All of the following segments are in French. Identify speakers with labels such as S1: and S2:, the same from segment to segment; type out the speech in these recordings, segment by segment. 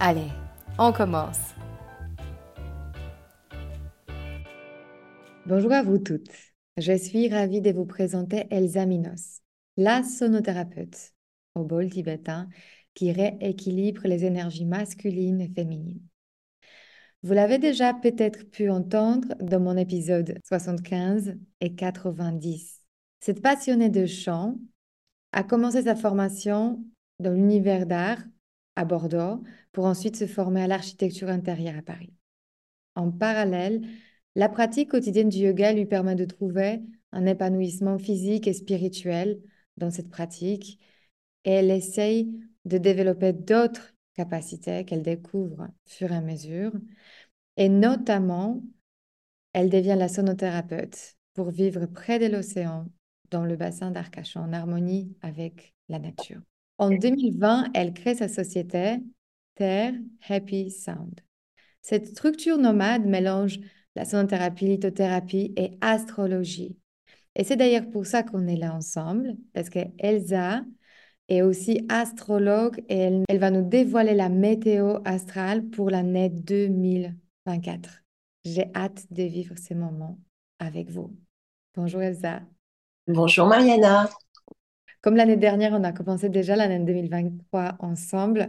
S1: Allez, on commence. Bonjour à vous toutes. Je suis ravie de vous présenter Elsa Minos, la sonothérapeute au bol tibétain qui rééquilibre les énergies masculines et féminines. Vous l'avez déjà peut-être pu entendre dans mon épisode 75 et 90. Cette passionnée de chant a commencé sa formation dans l'univers d'art à Bordeaux pour ensuite se former à l'architecture intérieure à Paris. En parallèle, la pratique quotidienne du yoga lui permet de trouver un épanouissement physique et spirituel dans cette pratique et elle essaye de développer d'autres capacités qu'elle découvre fur et à mesure. Et notamment, elle devient la sonothérapeute pour vivre près de l'océan dans le bassin d'Arcachon en harmonie avec la nature. En 2020, elle crée sa société Terre Happy Sound. Cette structure nomade mélange la sonothérapie, lithothérapie et astrologie. Et c'est d'ailleurs pour ça qu'on est là ensemble, parce que Elsa est aussi astrologue et elle, elle va nous dévoiler la météo astrale pour l'année 2024. J'ai hâte de vivre ces moments avec vous. Bonjour Elsa.
S2: Bonjour Mariana.
S1: Comme l'année dernière, on a commencé déjà l'année 2023 ensemble.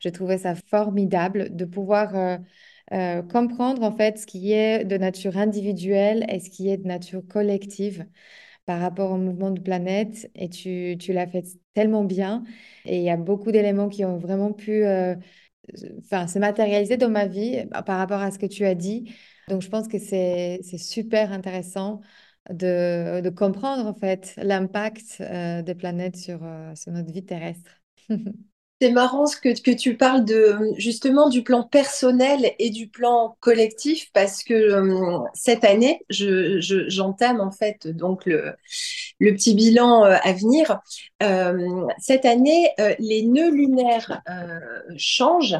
S1: Je trouvais ça formidable de pouvoir euh, euh, comprendre en fait ce qui est de nature individuelle et ce qui est de nature collective par rapport au mouvement de planète. Et tu, tu l'as fait tellement bien. Et il y a beaucoup d'éléments qui ont vraiment pu euh, se matérialiser dans ma vie par rapport à ce que tu as dit. Donc, je pense que c'est super intéressant de, de, comprendre en fait l'impact des planètes sur, sur notre vie terrestre.
S2: C'est marrant ce que, que, tu parles de justement du plan personnel et du plan collectif parce que euh, cette année, je, j'entame en fait donc le, le petit bilan euh, à venir. Euh, cette année, les nœuds lunaires changent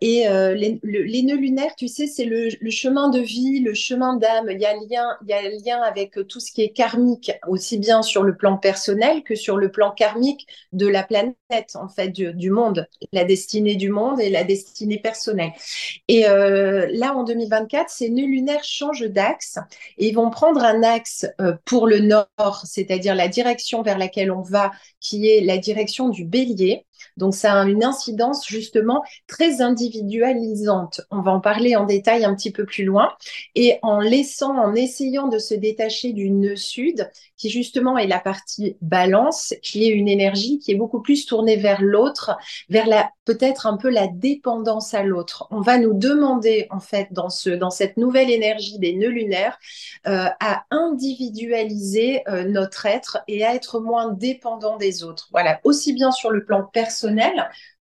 S2: et les, nœuds lunaires, tu sais, c'est le, chemin de vie, le chemin d'âme. Il y a lien, il y a lien avec tout ce qui est karmique, aussi bien sur le plan personnel que sur le plan karmique de la planète en fait du, du, monde, la destinée du monde et la destinée personnelle. Et euh, là, en 2024, ces nœuds lunaires changent d'axe et ils vont prendre un axe euh, pour le nord, c'est-à-dire la direction vers laquelle on va, qui est la direction du bélier. Donc, ça a une incidence justement très individualisante. On va en parler en détail un petit peu plus loin. Et en laissant, en essayant de se détacher du nœud sud, qui justement est la partie balance, qui est une énergie qui est beaucoup plus tournée vers l'autre, vers la peut-être un peu la dépendance à l'autre. On va nous demander en fait dans ce dans cette nouvelle énergie des nœuds lunaires euh, à individualiser euh, notre être et à être moins dépendant des autres. Voilà, aussi bien sur le plan personnel,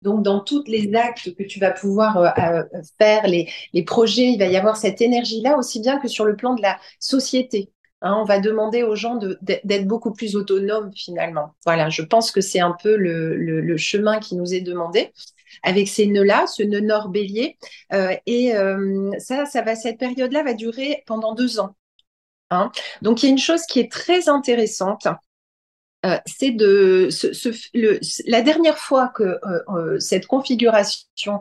S2: donc dans toutes les actes que tu vas pouvoir euh, faire, les, projets, il va y avoir cette énergie-là, aussi bien que sur le plan de la société. Hein, on va demander aux gens d'être beaucoup plus autonomes finalement. Voilà, je pense que c'est un peu le, chemin qui nous est demandé avec ces nœuds-là, ce nœud nord bélier. Euh, et euh, ça, ça va, cette période-là va durer pendant deux ans. Hein. Donc il y a une chose qui est très intéressante, euh, c'est de la dernière fois que euh, euh, cette configuration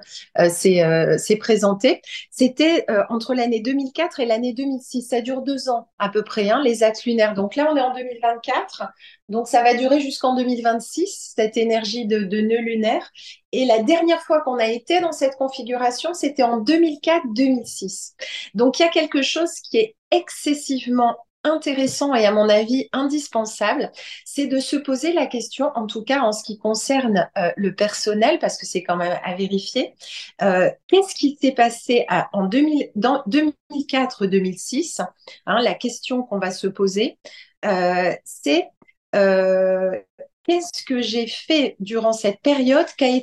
S2: s'est présentée, c'était entre l'année 2004 et l'année 2006. Ça dure deux ans à peu près, hein, les axes lunaires. Donc là, on est en 2024, donc ça va durer jusqu'en 2026 cette énergie de, de nœud lunaire. Et la dernière fois qu'on a été dans cette configuration, c'était en 2004-2006. Donc il y a quelque chose qui est excessivement intéressant et à mon avis indispensable, c'est de se poser la question, en tout cas en ce qui concerne euh, le personnel, parce que c'est quand même à vérifier, euh, qu'est-ce qui s'est passé en 2004-2006 hein, La question qu'on va se poser, euh, c'est qu'est-ce que j'ai fait durant cette période? Quel a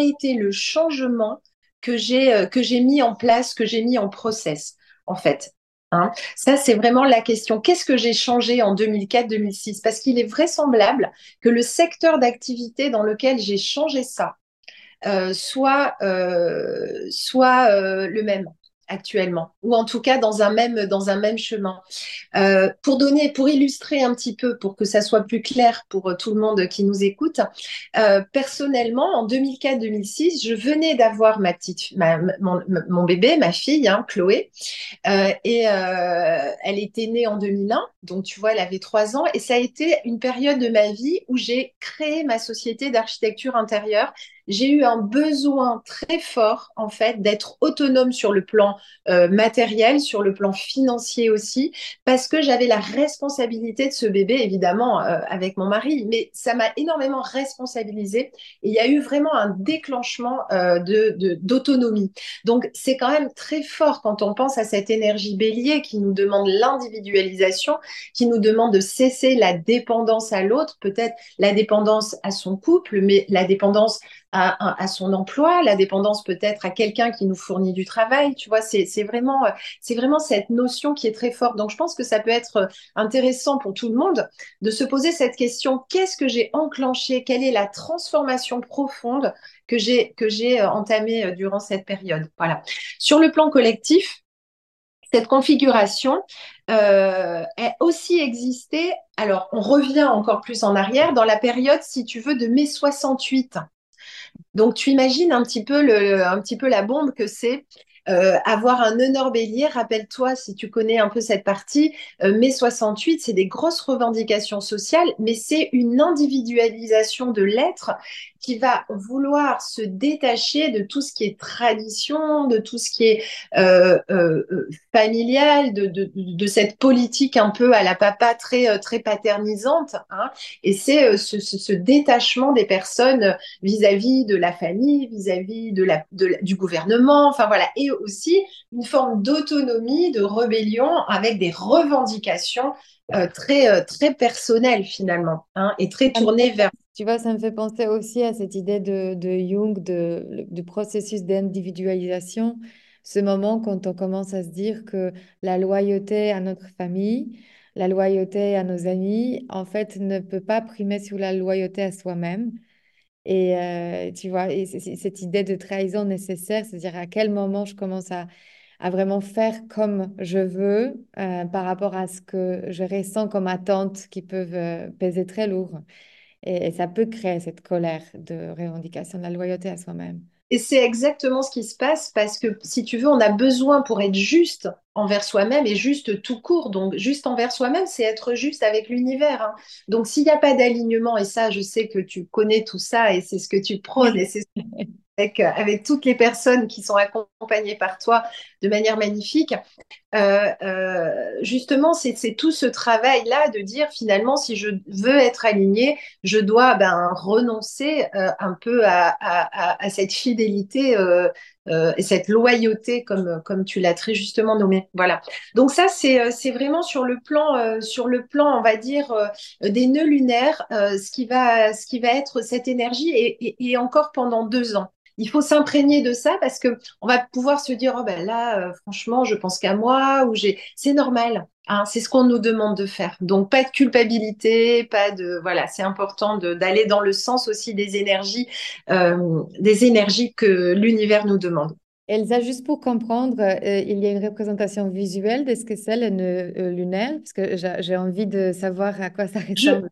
S2: été le, changement que j'ai mis en place, que j'ai mis en process en fait? Hein. Ça, c'est vraiment la question. Qu'est-ce que j'ai changé en 2004-2006 Parce qu'il est vraisemblable que le secteur d'activité dans lequel j'ai changé ça euh, soit, euh, soit euh, le même actuellement, ou en tout cas dans un même, dans un même chemin. Euh, pour donner, pour illustrer un petit peu, pour que ça soit plus clair pour euh, tout le monde qui nous écoute, euh, personnellement, en 2004-2006, je venais d'avoir ma petite, mon, bébé, ma fille, hein, Chloé, et elle était née en 2001, donc tu vois, elle avait trois ans, et ça a été une période de ma vie où j'ai créé ma société d'architecture intérieure j'ai eu un besoin très fort, en fait, d'être autonome sur le plan euh, matériel, sur le plan financier aussi, parce que j'avais la responsabilité de ce bébé, évidemment, euh, avec mon mari, mais ça m'a énormément responsabilisée et il y a eu vraiment un déclenchement euh, d'autonomie. Donc, c'est quand même très fort quand on pense à cette énergie bélier qui nous demande l'individualisation, qui nous demande de cesser la dépendance à l'autre, peut-être la dépendance à son couple, mais la dépendance à, son emploi, la dépendance peut-être à quelqu'un qui nous fournit du travail. Tu vois, c'est vraiment, c'est vraiment cette notion qui est très forte. Donc, je pense que ça peut être intéressant pour tout le monde de se poser cette question qu'est-ce que j'ai enclenché? Quelle est la transformation profonde que j'ai euh, entamée euh, durant cette période? Voilà. Sur le plan collectif, cette configuration euh, aussi existé, alors on revient encore plus en arrière, dans la période, si tu veux, de mai 68. Donc tu imagines un petit peu, le, un petit peu la bombe que c'est euh, avoir un honneur bélier, rappelle-toi, si tu connais un peu cette partie, euh, mai 68, c'est des grosses revendications sociales, mais c'est une individualisation de l'être qui va vouloir se détacher de tout ce qui est tradition, de tout ce qui est euh, euh, familial, de, de, cette politique un peu à la papa très, très paternisante. Hein. Et c'est ce, détachement des personnes vis-à-vis de la famille, vis-à-vis de la, du gouvernement, enfin voilà, aussi une forme d'autonomie, de rébellion avec des revendications euh, très, très personnelles finalement, hein, et très tournées vers
S1: tu vois, ça me fait penser aussi à cette idée de, de Jung, de, du processus d'individualisation, ce moment quand on commence à se dire que la loyauté à notre famille, la loyauté à nos amis, en fait, ne peut pas primer sur la loyauté à soi-même. Et euh, tu vois, et cette idée de trahison nécessaire, c'est-à-dire à quel moment je commence à, à vraiment faire comme je veux euh, par rapport à ce que je ressens comme attentes qui peuvent euh, peser très lourd. Et, ça peut créer cette colère de revendication de la loyauté à soi-même.
S2: Et c'est exactement ce qui se passe parce que, si tu veux, on a besoin pour être juste envers soi-même et juste tout court. Donc, juste envers soi-même, c'est être juste avec l'univers. Hein. Donc, s'il n'y a pas d'alignement, et ça, je sais que tu connais tout ça et c'est ce que tu prônes et c'est avec, avec toutes les personnes qui sont accompagnées par toi de manière magnifique. Euh, euh, justement, c'est tout ce travail-là de dire finalement, si je veux être alignée, je dois ben, renoncer euh, un peu à, cette fidélité et cette loyauté, comme, comme tu l'as très justement nommé. Voilà. Donc ça, c'est vraiment sur le plan, sur le plan, on va dire, des nœuds lunaires, ce qui va, ce qui va être cette énergie et encore pendant deux ans il faut s'imprégner de ça parce que on va pouvoir se dire oh ben là euh, franchement je pense qu'à moi ou j'ai c'est normal hein, c'est ce qu'on nous demande de faire donc pas de culpabilité pas de voilà c'est important d'aller dans le sens aussi des énergies euh, des énergies que l'univers nous demande
S1: Elsa, juste pour comprendre, euh, il y a une représentation visuelle de ce que c'est le nœud lunaire, parce que j'ai envie de savoir à quoi ça ressemble.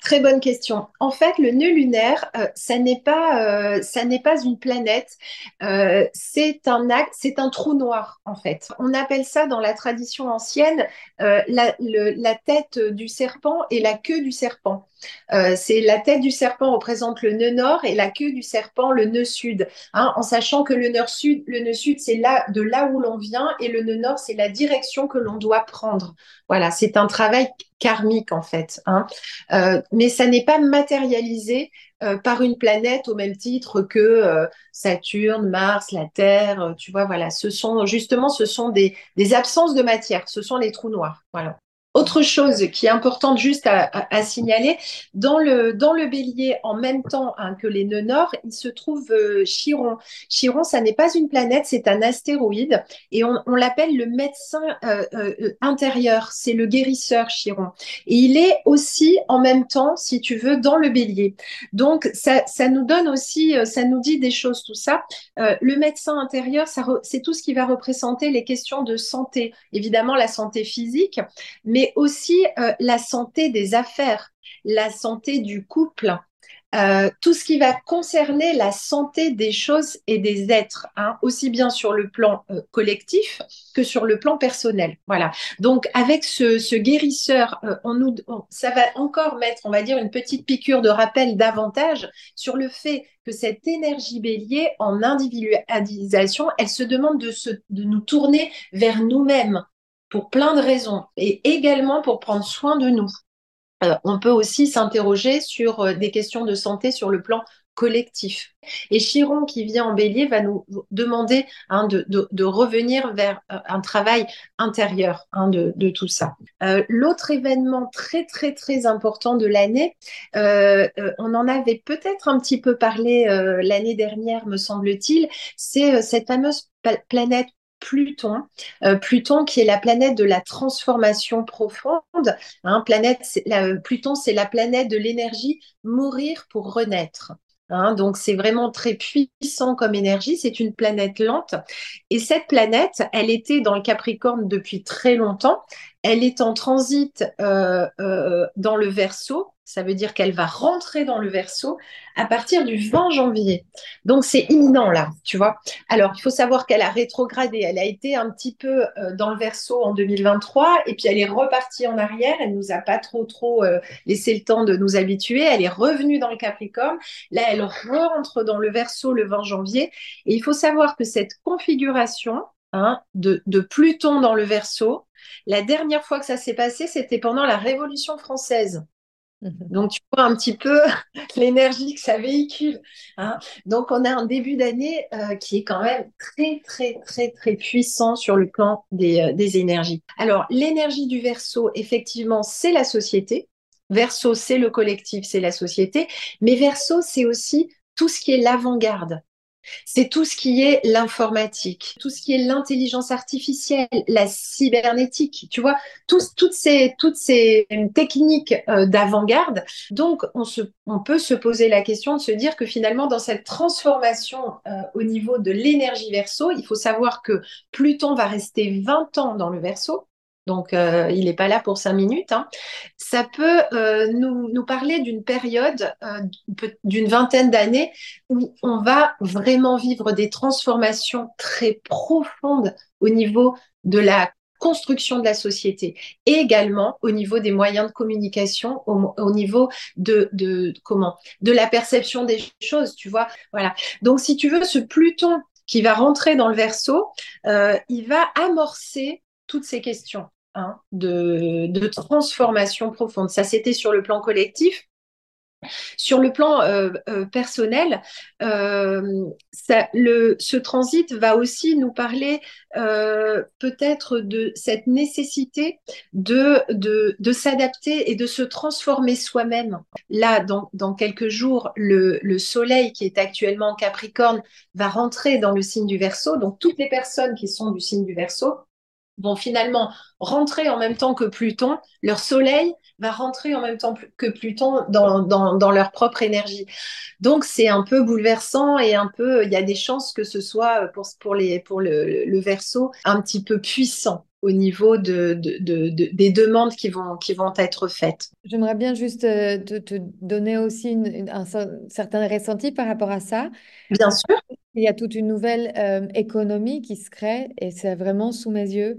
S2: Très bonne question. En fait, le nœud lunaire, euh, ça n'est pas, euh, ça n'est pas une planète, euh, c'est un trou noir en fait. On appelle ça dans la tradition ancienne la, tête du serpent et la queue du serpent. C'est la tête du serpent représente le nœud nord et la queue du serpent le nœud sud. Hein, en sachant que le nœud sud, le nœud sud, c'est là de là où l'on vient et le nœud nord, c'est la direction que l'on doit prendre. Voilà, c'est un travail karmique en fait. Hein. Euh, mais ça n'est pas matérialisé euh, par une planète au même titre que euh, Saturne, Mars, la Terre. tu vois, voilà, ce sont justement ce sont des, absences de matière, ce sont les trous noirs. Autre chose qui est importante juste à, signaler, dans le, dans le bélier, en même temps hein, que les nœuds nord, il se trouve euh, Chiron. Chiron, ça n'est pas une planète, c'est un astéroïde et on, l'appelle le médecin euh, euh, intérieur, c'est le guérisseur Chiron. Et il est aussi en même temps, si tu veux, dans le bélier. Donc ça, ça nous donne aussi, ça nous dit des choses, tout ça. le médecin intérieur, c'est tout ce qui va représenter les questions de santé, évidemment la santé physique, mais mais aussi euh, la santé des affaires, la santé du couple, euh, tout ce qui va concerner la santé des choses et des êtres, hein, aussi bien sur le plan euh, collectif que sur le plan personnel. Voilà. Donc avec ce, guérisseur, ça va encore mettre, on va dire, une petite piqûre de rappel davantage sur le fait que cette énergie bélier en individualisation, elle se demande de, se, de nous tourner vers nous-mêmes, pour plein de raisons et également pour prendre soin de nous. Euh, on peut aussi s'interroger sur euh, des questions de santé sur le plan collectif. Et Chiron, qui vient en bélier, va nous demander hein, de, revenir vers euh, un travail intérieur hein, de, tout ça. L'autre événement très, très, très important de l'année, on en avait peut-être un petit peu parlé l'année dernière, me semble-t-il, c'est cette fameuse planète Pluton. Euh, Pluton qui est la planète de la transformation profonde. Hein, planète, Pluton, c'est la planète de l'énergie mourir pour renaître. Hein, donc c'est vraiment très puissant comme énergie, c'est une planète lente. Et cette planète, elle était dans le Capricorne depuis très longtemps. Elle est en transit euh, euh, dans le Verseau, ça veut dire qu'elle va rentrer dans le verso à partir du 20 janvier. Donc c'est imminent là, tu vois. Alors il faut savoir qu'elle a rétrogradé, elle a été un petit peu euh, dans le verso en 2023 et puis elle est repartie en arrière, elle nous a pas trop trop euh, laissé le temps de nous habituer, elle est revenue dans le Capricorne. Là elle rentre dans le verso le 20 janvier et il faut savoir que cette configuration hein, de Pluton dans le verso, la dernière fois que ça s'est passé, c'était pendant la Révolution française. Mhm. Donc, tu vois un petit peu l'énergie que ça véhicule. Hein. Donc, on a un début d'année euh, qui est quand même très, très, très, très puissant sur le plan des, euh, des énergies. Alors, l'énergie du verso, effectivement, c'est la société. Verso, c'est le collectif, c'est la société. Mais verso, c'est aussi tout ce qui est l'avant-garde. C'est tout ce qui est l'informatique, tout ce qui est l'intelligence artificielle, la cybernétique, tu vois, toutes, ces, techniques euh, d'avant-garde. Donc, on peut se poser la question de se dire que finalement, dans cette transformation euh, au niveau de l'énergie verso, il faut savoir que Pluton va rester 20 ans dans le verso, donc euh, il n'est pas là pour cinq minutes. Hein. Ça peut euh, nous, parler d'une période euh, d'une vingtaine d'années où on va vraiment vivre des transformations très profondes au niveau de la construction de la société et également au niveau des moyens de communication, au, niveau de, de, comment de la perception des choses, tu vois. Voilà. Donc si tu veux, ce Pluton qui va rentrer dans le verso, il va amorcer toutes ces questions hein, de, transformation profonde. Ça, c'était sur le plan collectif. Sur le plan euh, euh, personnel, euh, ce transit va aussi nous parler peut-être de cette nécessité de, s'adapter et de se transformer soi-même. Là, dans, dans quelques jours, le, le, Soleil qui est actuellement en Capricorne va rentrer dans le signe du Verseau. Donc, toutes les personnes qui sont du signe du Verseau vont finalement rentrer en même temps que Pluton, leur soleil va rentrer en même temps que Pluton dans, dans, dans leur propre énergie. Donc c'est un peu bouleversant et un peu, il y a des chances que ce soit pour, pour, les, pour le, le verso un petit peu puissant au niveau de, de, de, des demandes qui vont, qui vont être faites.
S1: J'aimerais bien juste euh, te, te donner aussi une, un, certain ressenti par rapport à ça.
S2: Bien sûr.
S1: Il y a toute une nouvelle euh, économie qui se crée et c'est vraiment sous mes yeux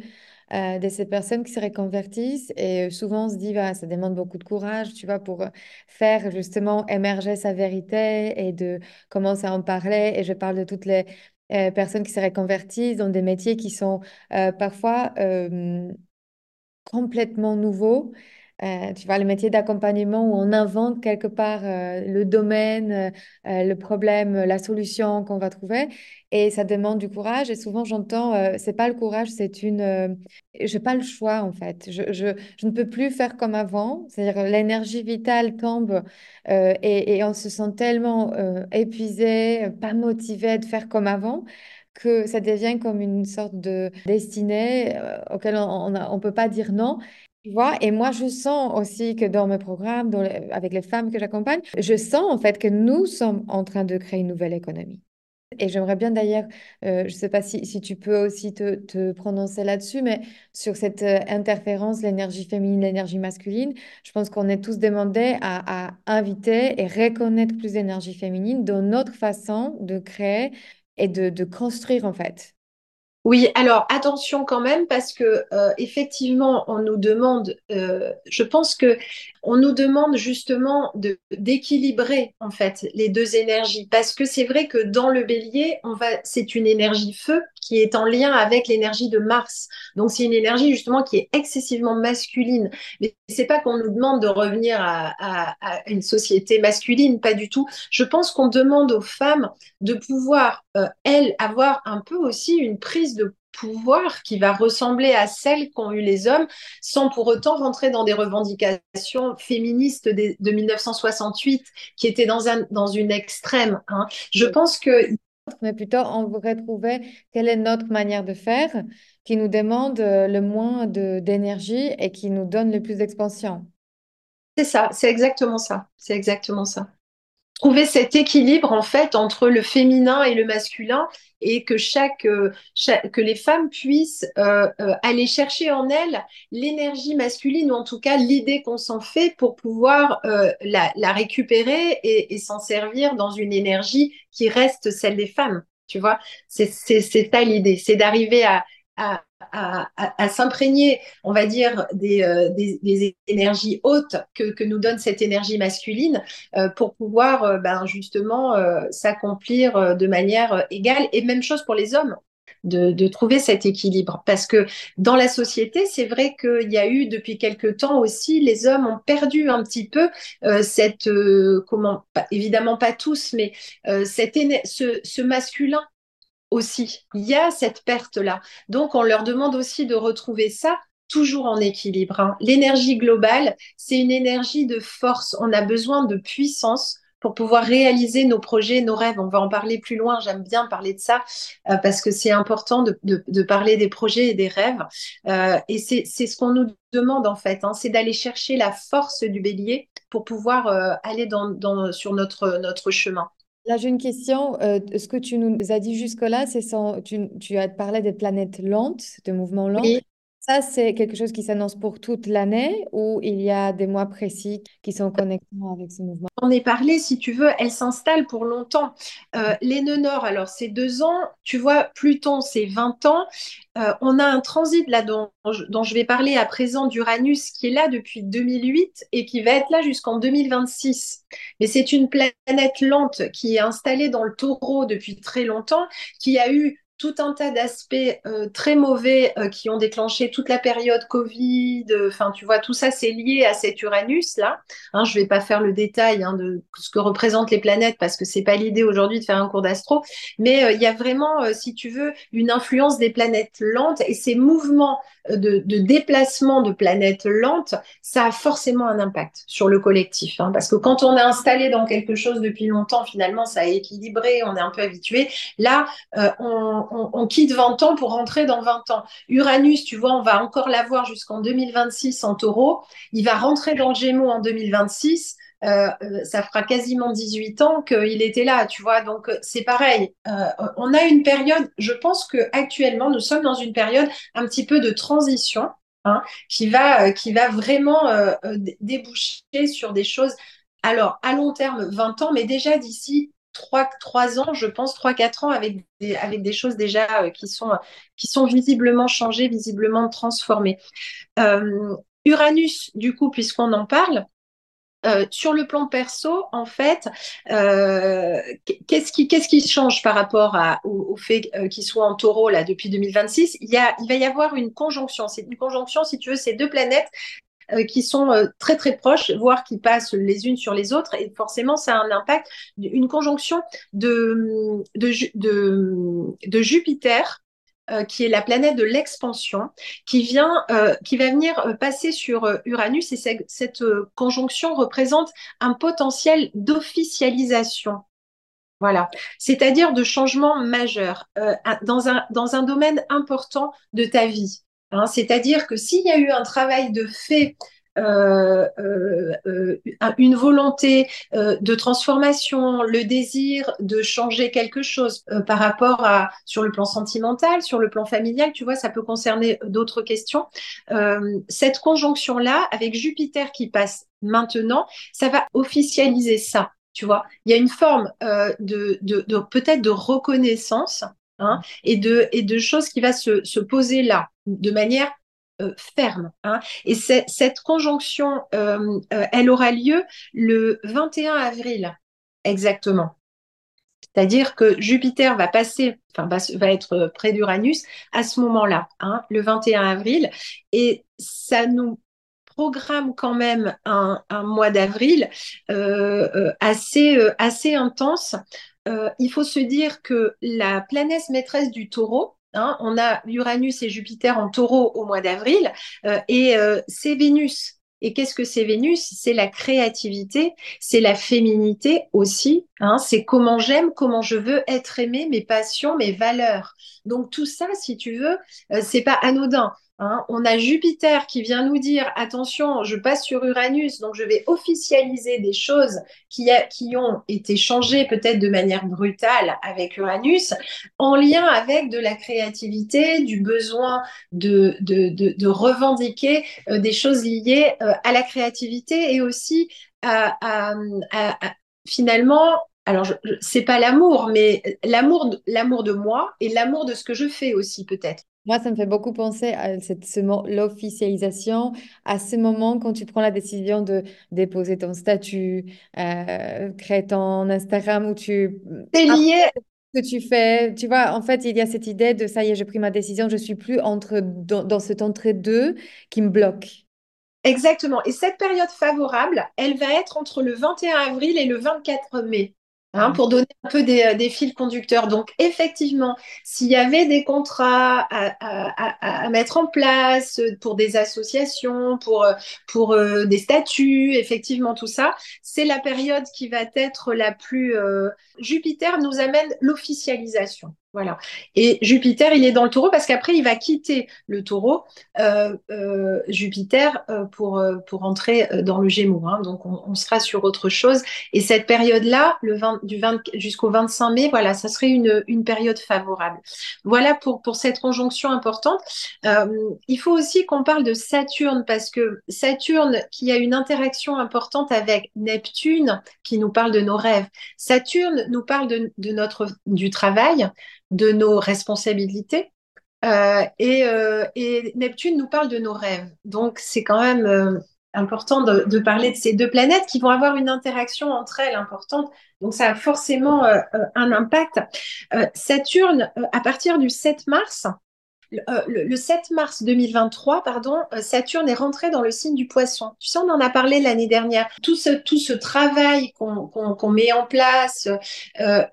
S1: euh, de ces personnes qui se reconvertissent. Et souvent, on se dit, bah, ça demande beaucoup de courage, tu vois, pour faire justement émerger sa vérité et de commencer à en parler. Et je parle de toutes les euh, personnes qui se reconvertissent dans des métiers qui sont euh, parfois euh, complètement nouveaux. Tu vois, le métier d'accompagnement où on invente quelque part le domaine, le problème, la solution qu'on va trouver. Et ça demande du courage. Et souvent, j'entends, euh, c'est pas le courage, c'est une. Euh, j'ai pas le choix, en fait. Je, je, je, ne peux plus faire comme avant. C'est-à-dire, l'énergie vitale tombe euh, et, et, on se sent tellement épuisé, pas motivé de faire comme avant que ça devient comme une sorte de destinée auquel on ne peut pas dire non. Et moi, je sens aussi que dans mes programmes, avec les femmes que j'accompagne, je sens en fait que nous sommes en train de créer une nouvelle économie. Et j'aimerais bien d'ailleurs, euh, je ne sais pas si, tu peux aussi te, prononcer là-dessus, mais sur cette euh, interférence, l'énergie féminine, l'énergie masculine, je pense qu'on est tous demandés à, inviter et reconnaître plus d'énergie féminine dans notre façon de créer et de construire en fait.
S2: Oui, alors attention quand même parce que euh, effectivement on nous demande, euh, je pense que on nous demande justement d'équilibrer en fait les deux énergies parce que c'est vrai que dans le Bélier on va, c'est une énergie feu qui est en lien avec l'énergie de Mars, donc c'est une énergie justement qui est excessivement masculine. Mais c'est pas qu'on nous demande de revenir à, une société masculine, pas du tout. Je pense qu'on demande aux femmes de pouvoir euh, elles avoir un peu aussi une prise de pouvoir qui va ressembler à celle qu'ont eu les hommes, sans pour autant rentrer dans des revendications féministes de, 1968 qui étaient dans, un, dans une extrême. Hein. Je pense que...
S1: Mais plutôt, on voudrait trouver quelle est notre manière de faire qui nous demande euh, le moins d'énergie et qui nous donne le plus d'expansion.
S2: C'est ça, c'est exactement ça. C'est exactement ça trouver cet équilibre en fait entre le féminin et le masculin et que chaque, euh, que les femmes puissent euh, euh, aller chercher en elles l'énergie masculine ou en tout cas l'idée qu'on s'en fait pour pouvoir la, la, récupérer et, et s'en servir dans une énergie qui reste celle des femmes. Tu vois, c'est ça l'idée, c'est d'arriver à, à, à, s'imprégner, on va dire, des, euh, énergies hautes que, nous donne cette énergie masculine euh, pour pouvoir euh, ben, justement s'accomplir de manière égale. Et même chose pour les hommes. De, trouver cet équilibre. Parce que dans la société, c'est vrai qu'il y a eu depuis quelque temps aussi, les hommes ont perdu un petit peu cette, comment, évidemment pas tous, mais cette, ce, ce masculin aussi. Il y a cette perte-là. Donc, on leur demande aussi de retrouver ça toujours en équilibre. Hein. L'énergie globale, c'est une énergie de force. On a besoin de puissance pour pouvoir réaliser nos projets, nos rêves. On va en parler plus loin. J'aime bien parler de ça euh, parce que c'est important de, parler des projets et des rêves. Euh, et c'est ce qu'on nous demande en fait, hein, c'est d'aller chercher la force du bélier pour pouvoir euh, aller sur notre chemin.
S1: Là, j'ai une question. Euh, ce que tu nous as dit jusque-là, c'est sans... tu, tu, as parlé des planètes lentes, de mouvements lents. Ça, c'est quelque chose qui s'annonce pour toute l'année ou il y a des mois précis qui sont connectés avec ce mouvement?
S2: On est parlé, si tu veux, elle s'installe pour longtemps. Euh, les nœuds nord, alors c'est deux ans. Tu vois, Pluton, c'est 20 ans. Euh, on a un transit là dont, dont je vais parler à présent d'Uranus qui est là depuis 2008 et qui va être là jusqu'en 2026. Mais c'est une planète lente qui est installée dans le taureau depuis très longtemps, qui a eu tout un tas d'aspects euh, très mauvais euh, qui ont déclenché toute la période Covid. Enfin, tu vois, tout ça, c'est lié à cet Uranus-là. Hein, je ne vais pas faire le détail hein, de ce que représentent les planètes parce que c'est pas l'idée aujourd'hui de faire un cours d'astro. Mais euh, il y a vraiment, si tu veux, une influence des planètes lentes et ces mouvements de, de, déplacement de planètes lentes, ça a forcément un impact sur le collectif. Hein, parce que quand on est installé dans quelque chose depuis longtemps, finalement, ça a équilibré, on est un peu habitué. Là, on on, quitte 20 ans pour rentrer dans 20 ans. Uranus, tu vois, on va encore l'avoir jusqu'en 2026 en taureau. Il va rentrer dans le Gémeaux en 2026. Euh, euh, ça fera quasiment 18 ans qu'il était là, tu vois. Donc euh, c'est pareil. on a une période, je pense que actuellement nous sommes dans une période un petit peu de transition hein, qui va qui va vraiment déboucher sur des choses. Alors à long terme 20 ans, mais déjà d'ici 3, 3 ans, je pense, 3-4 ans, avec des, avec des choses déjà qui, sont, qui sont visiblement changées, visiblement transformées. Uranus, du coup, puisqu'on en parle, euh, sur le plan perso, en fait, euh, qu'est-ce qui, qu'est-ce qui change par rapport à, au, fait euh, qu'il soit en taureau là depuis 2026 il, y a, il va y avoir une conjonction. C'est une conjonction, si tu veux, ces deux planètes qui sont très très proches, voire qui passent les unes sur les autres, et forcément ça a un impact. Une conjonction de, Jupiter euh, qui est la planète de l'expansion, qui euh, qui va venir euh, passer sur Uranus et cette conjonction représente un potentiel d'officialisation. Voilà, c'est-à-dire de changement majeur dans, un, dans un domaine important de ta vie. Hein. c'est-à-dire que s'il y a eu un travail de fait euh, euh, euh, une volonté de transformation, le désir de changer quelque chose par rapport à sur le plan sentimental, sur le plan familial, tu vois, ça peut concerner d'autres questions. cette conjonction-là, avec Jupiter qui passe maintenant, ça va officialiser ça. Tu vois, il y a une forme de, de, de peut-être de reconnaissance hein, et, de, et de choses qui va se, se poser là de manière euh, ferme. Hein. Et cette conjonction, euh, euh, elle aura lieu le 21 avril, exactement. C'est-à-dire que Jupiter va passer, enfin va, être près d'Uranus à ce moment-là, hein, le 21 avril, et ça nous programme quand même un, mois d'avril assez, assez intense. Il faut se dire que la planète maîtresse du taureau, Hein, on a Uranus et Jupiter en taureau au mois d'avril euh, et euh, c'est Vénus. Et qu'est-ce que c'est Vénus? C'est la créativité, c'est la féminité aussi. Hein, c'est comment j'aime, comment je veux être aimée, mes passions, mes valeurs. Donc tout ça, si tu veux, euh, c'est pas anodin. Hein. On a Jupiter qui vient nous dire attention, je passe sur Uranus, donc je vais officialiser des choses qui, ont été changées peut-être de manière brutale avec Uranus, en lien avec de la créativité, du besoin de, revendiquer euh, des choses liées euh, à la créativité et aussi à, finalement alors c'est pas l'amour, mais l'amour de moi et l'amour de ce que je fais aussi peut-être.
S1: Moi, ça me fait beaucoup penser à cette, ce mot, l'officialisation, à ce moment quand tu prends la décision de déposer ton statut, euh, créer ton Instagram où tu...
S2: C'est lié
S1: ce que tu fais, tu vois, en fait, il y a cette idée de ça y est, j'ai pris ma décision, je suis plus entre dans, dans cet entre-deux qui me bloque.
S2: Exactement. Et cette période favorable, elle va être entre le 21 avril et le 24 mai. Hein, pour donner un peu des, des, fils conducteurs. Donc, effectivement, s'il y avait des contrats à, à, à, mettre en place pour des associations, pour, pour euh, des statuts, effectivement, tout ça, c'est la période qui va être la plus... Euh, Jupiter nous amène l'officialisation. Voilà. Et Jupiter, il est dans le taureau parce qu'après, il va quitter le taureau, euh, euh, Jupiter, euh, pour, pour entrer dans le gémeaux. Hein. Donc, on, sera sur autre chose. Et cette période-là, le 20, du 20 jusqu'au 25 mai, voilà, ça serait une, une période favorable. Voilà pour, pour cette conjonction importante. il faut aussi qu'on parle de Saturne parce que Saturne, qui a une interaction importante avec Neptune, qui nous parle de nos rêves. Saturne nous parle de notre, du travail de nos responsabilités. Euh, euh, et, Neptune nous parle de nos rêves. Donc c'est quand même euh, important de, parler de ces deux planètes qui vont avoir une interaction entre elles importante. Donc ça a forcément un impact. Saturne, à partir du 7 mars, euh, le, 7 mars 2023, pardon, euh, Saturne est rentré dans le signe du poisson. Tu sais, on en a parlé l'année dernière. Tout ce, tout ce travail qu'on met en place euh,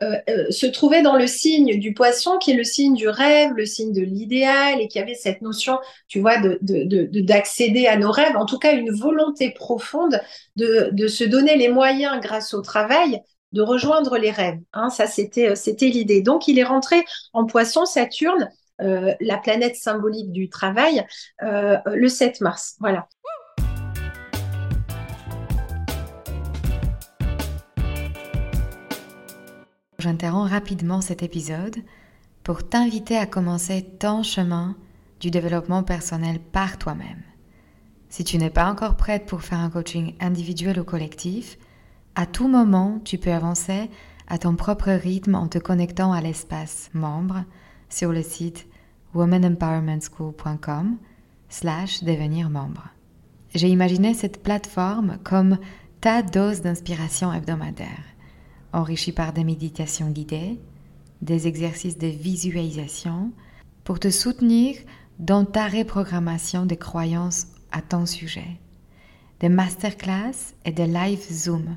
S2: se trouvait dans le signe du poisson, qui est le signe du rêve, le signe de l'idéal, et qui avait cette notion, tu vois, d'accéder de, de, à nos rêves, en tout cas une volonté profonde de, de se donner les moyens grâce au travail de rejoindre les rêves. Hein, ça, c'était, c'était l'idée. Donc, il est rentré en poisson, Saturne, la planète symbolique du travail, le 7 mars. Voilà.
S1: J'interromps rapidement cet épisode pour t'inviter à commencer ton chemin du développement personnel par toi-même. Si tu n'es pas encore prête pour faire un coaching individuel ou collectif, à tout moment, tu peux avancer à ton propre rythme en te connectant à l'espace membre sur le site womanempowermentschool.com slash devenir membre. J'ai imaginé cette plateforme comme ta dose d'inspiration hebdomadaire enrichi par des méditations guidées, des exercices de visualisation pour te soutenir dans ta reprogrammation des croyances à ton sujet, des masterclass et des live Zoom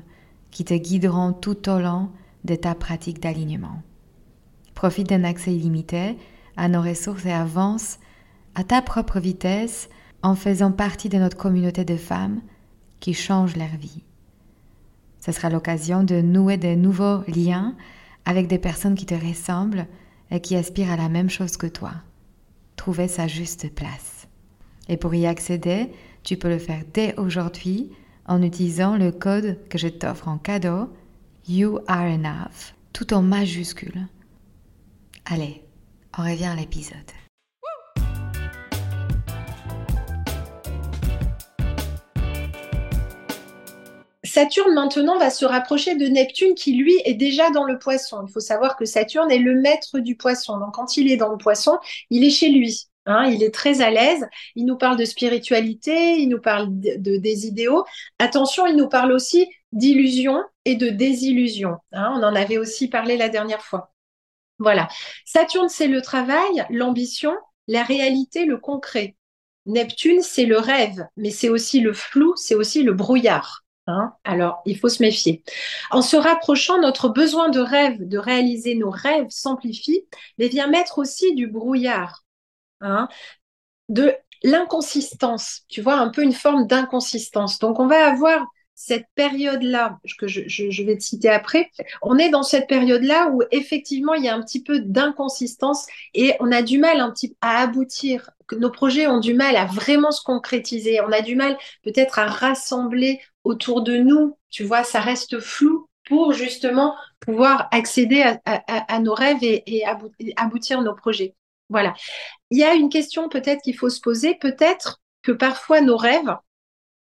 S1: qui te guideront tout au long de ta pratique d'alignement. Profite d'un accès illimité à nos ressources et avance à ta propre vitesse en faisant partie de notre communauté de femmes qui changent leur vie. Ce sera l'occasion de nouer de nouveaux liens avec des personnes qui te ressemblent et qui aspirent à la même chose que toi. Trouver sa juste place. Et pour y accéder, tu peux le faire dès aujourd'hui en utilisant le code que je t'offre en cadeau, You Are Enough, tout en majuscule. Allez, on revient à l'épisode.
S2: Saturne maintenant va se rapprocher de Neptune qui lui est déjà dans le poisson. Il faut savoir que Saturne est le maître du poisson. Donc quand il est dans le poisson, il est chez lui. Hein, il est très à l'aise. Il nous parle de spiritualité, il nous parle de, des idéaux. Attention, il nous parle aussi d'illusion et de désillusion. Hein, on en avait aussi parlé la dernière fois. Voilà. Saturne, c'est le travail, l'ambition, la réalité, le concret. Neptune, c'est le rêve, mais c'est aussi le flou, c'est aussi le brouillard. Hein. Alors, il faut se méfier. En se rapprochant, notre besoin de rêve, de réaliser nos rêves s'amplifie, mais vient mettre aussi du brouillard, hein, de l'inconsistance, tu vois, un peu une forme d'inconsistance. Donc, on va avoir cette période-là, que je, vais te citer après, on est dans cette période-là où effectivement il y a un petit peu d'inconsistance et on a du mal un petit à aboutir. Nos projets ont du mal à vraiment se concrétiser. On a du mal peut-être à rassembler autour de nous. Tu vois, ça reste flou pour justement pouvoir accéder à, nos rêves et, aboutir nos projets. Voilà. Il y a une question peut-être qu'il faut se poser. Peut-être que parfois nos rêves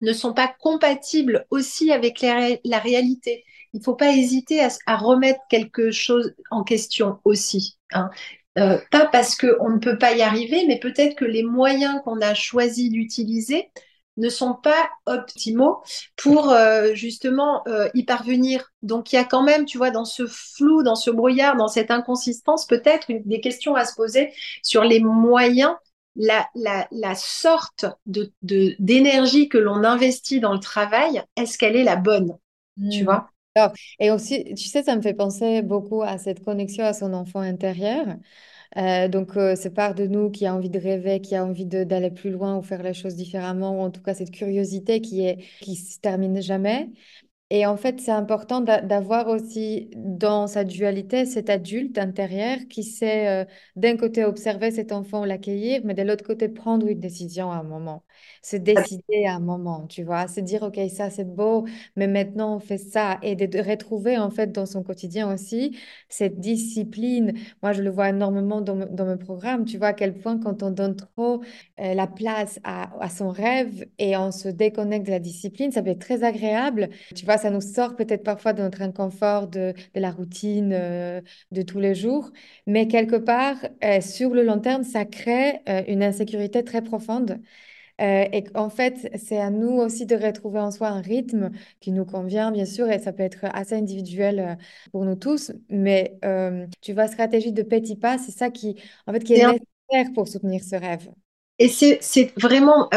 S2: ne sont pas compatibles aussi avec la réalité. Il ne faut pas hésiter à, remettre quelque chose en question aussi. Hein. Euh, pas parce qu'on ne peut pas y arriver, mais peut-être que les moyens qu'on a choisi d'utiliser ne sont pas optimaux pour euh, justement euh, y parvenir. Donc il y a quand même, tu vois, dans ce flou, dans ce brouillard, dans cette inconsistance, peut-être des questions à se poser sur les moyens, la, la, sorte de, d'énergie que l'on investit dans le travail, est-ce qu'elle est la bonne, tu hmm. vois?
S1: Et aussi, tu sais, ça me fait penser beaucoup à cette connexion à son enfant intérieur. Euh, donc, euh, c'est part de nous qui a envie de rêver, qui a envie d'aller plus loin ou faire les choses différemment, ou en tout cas cette curiosité qui est qui se termine jamais. Et en fait, c'est important d'avoir aussi dans sa dualité cet adulte intérieur qui sait euh, d'un côté observer cet enfant, l'accueillir, mais de l'autre côté prendre une décision à un moment, se décider à un moment, tu vois, se dire, OK, ça c'est beau, mais maintenant on fait ça, et de, retrouver en fait dans son quotidien aussi cette discipline. Moi, je le vois énormément dans, dans mes programmes, tu vois, à quel point quand on donne trop euh, la place à, à son rêve et on se déconnecte de la discipline, ça peut être très agréable, tu vois ça nous sort peut-être parfois de notre inconfort, de, de la routine euh, de tous les jours, mais quelque part, euh, sur le long terme, ça crée euh, une insécurité très profonde. et en fait, c'est à nous aussi de retrouver en soi un rythme qui nous convient, bien sûr, et ça peut être assez individuel pour nous tous, mais tu vois, stratégie de petits pas, c'est ça qui, en fait, qui est nécessaire pour soutenir ce rêve.
S2: Et c'est vraiment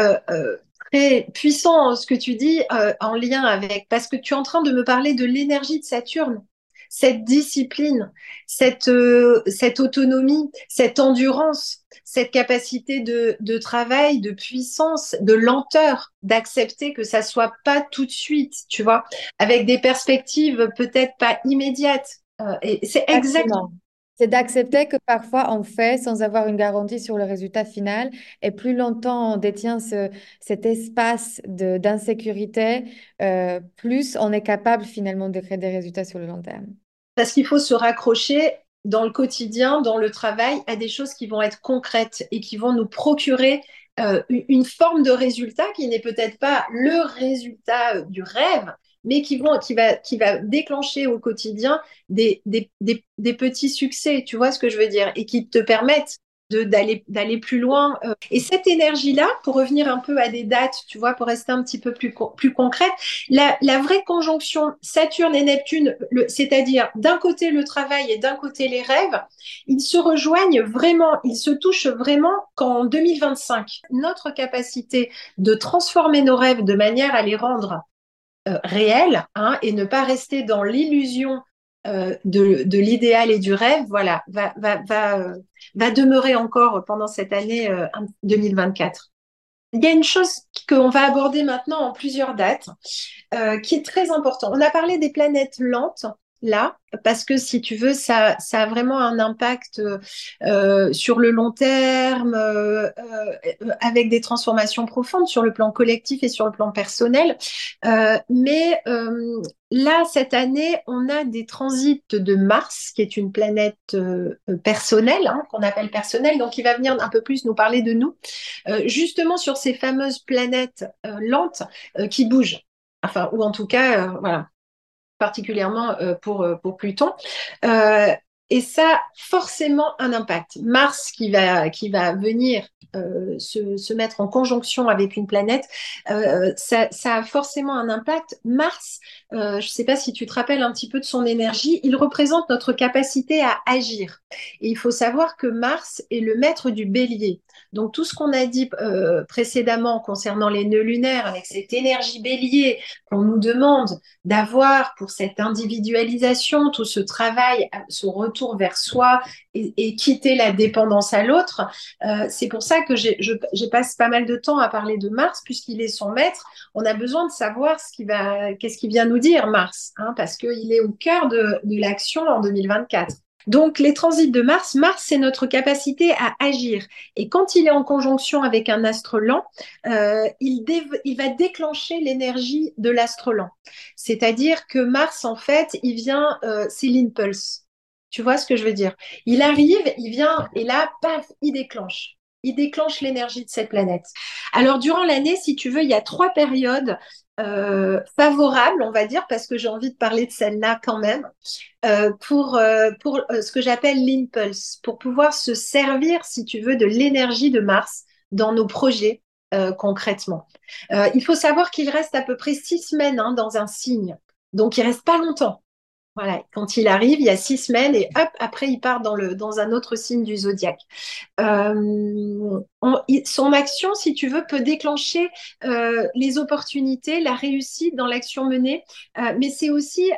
S2: puissant ce que tu dis euh, en lien avec, parce que tu es en train de me parler de l'énergie de Saturne, cette discipline, cette, euh, cette autonomie, cette endurance. cette capacité de, de travail, de puissance, de lenteur, d'accepter que ça soit pas tout de suite, tu vois, avec des perspectives peut-être pas immédiates. Euh, et c'est exactement.
S1: C'est d'accepter que parfois on fait sans avoir une garantie sur le résultat final et plus longtemps on détient ce, cet espace d'insécurité, euh, plus on est capable finalement de créer des résultats sur le long terme.
S2: Parce qu'il faut se raccrocher dans le quotidien, dans le travail, à des choses qui vont être concrètes et qui vont nous procurer euh, une forme de résultat qui n'est peut-être pas le résultat du rêve, mais qui, vont, qui, va, qui va déclencher au quotidien des, des, des, petits succès, tu vois ce que je veux dire, et qui te permettent d'aller d'aller plus loin. Euh. Et cette énergie-là, pour revenir un peu à des dates, tu vois, pour rester un petit peu plus, plus concrète, la, la vraie conjonction Saturne et Neptune, c'est-à-dire d'un côté le travail et d'un côté les rêves, ils se rejoignent vraiment, ils se touchent vraiment qu'en 2025. Notre capacité de transformer nos rêves de manière à les rendre euh, réel hein, et ne pas rester dans l'illusion euh, de, l'idéal et du rêve, voilà, va, va, euh, demeurer encore pendant cette année 2024. Il y a une chose qu'on va aborder maintenant en plusieurs dates, qui est très important. On a parlé des planètes lentes là, parce que si tu veux, ça, a vraiment un impact euh, sur le long terme, euh, euh, avec des transformations profondes sur le plan collectif et sur le plan personnel. mais là, cette année, on a des transits de Mars, qui est une planète personnelle, hein, qu'on appelle personnelle, donc il va venir un peu plus nous parler de nous, justement sur ces fameuses planètes lentes qui bougent. Enfin, ou en tout cas, voilà, particulièrement euh, pour, euh, pour Pluton. Euh, et ça forcément un impact. Mars qui va, venir se, se, mettre en conjonction avec une planète, ça, ça, a forcément un impact. Mars, je ne sais pas si tu te rappelles un petit peu de son énergie, il représente notre capacité à agir. Et il faut savoir que Mars est le maître du bélier. Donc tout ce qu'on a dit euh, précédemment concernant les nœuds lunaires, avec cette énergie bélier qu'on nous demande d'avoir pour cette individualisation, tout ce travail, ce retour vers soi et, quitter la dépendance à l'autre, euh, c'est pour ça que je, passe pas mal de temps à parler de Mars, puisqu'il est son maître. On a besoin de savoir ce qui va, qu'est-ce qu'il vient nous dire Mars, hein, parce qu'il est au cœur de, l'action en 2024. Donc, les transits de Mars, Mars, c'est notre capacité à agir. Et quand il est en conjonction avec un astre lent, euh, il, il, va déclencher l'énergie de l'astre lent. C'est-à-dire que Mars, en fait, il vient, euh, c'est l'impulse. Tu vois ce que je veux dire? Il arrive, il vient, et là, paf, il déclenche il déclenche l'énergie de cette planète. Alors durant l'année, si tu veux, il y a trois périodes euh, favorable, on va dire, parce que j'ai envie de parler de celle-là quand même, euh, pour, euh, ce que j'appelle l'impulse, pour pouvoir se servir, si tu veux, de l'énergie de Mars dans nos projets concrètement. il faut savoir qu'il reste à peu près six semaines hein, dans un signe, donc il reste pas longtemps. Voilà, quand il arrive, il y a six semaines et hop, après il part dans, le, dans un autre signe du zodiaque. Euh, son action, si tu veux, peut déclencher euh, les opportunités, la réussite dans l'action menée, euh, mais c'est aussi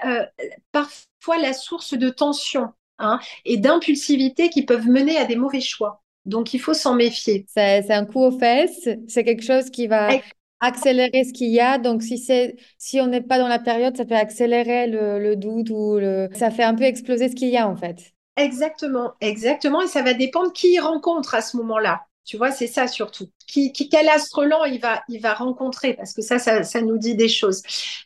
S2: parfois la source de tension hein, et d'impulsivité qui peuvent mener à des mauvais choix. Donc il faut s'en méfier.
S1: C'est un coup aux fesses, c'est quelque chose qui va accélérer ce qu'il y a. Donc, si c'est, si on n'est pas dans la période, ça peut accélérer le, doute ou le, ça fait un peu exploser ce qu'il y a en fait.
S2: Exactement, exactement. Et ça va dépendre qui il rencontre à ce moment-là. Tu vois, c'est ça surtout. Qui, qui, quel astre lent il va, il va rencontrer? Parce que ça, ça, nous dit des choses.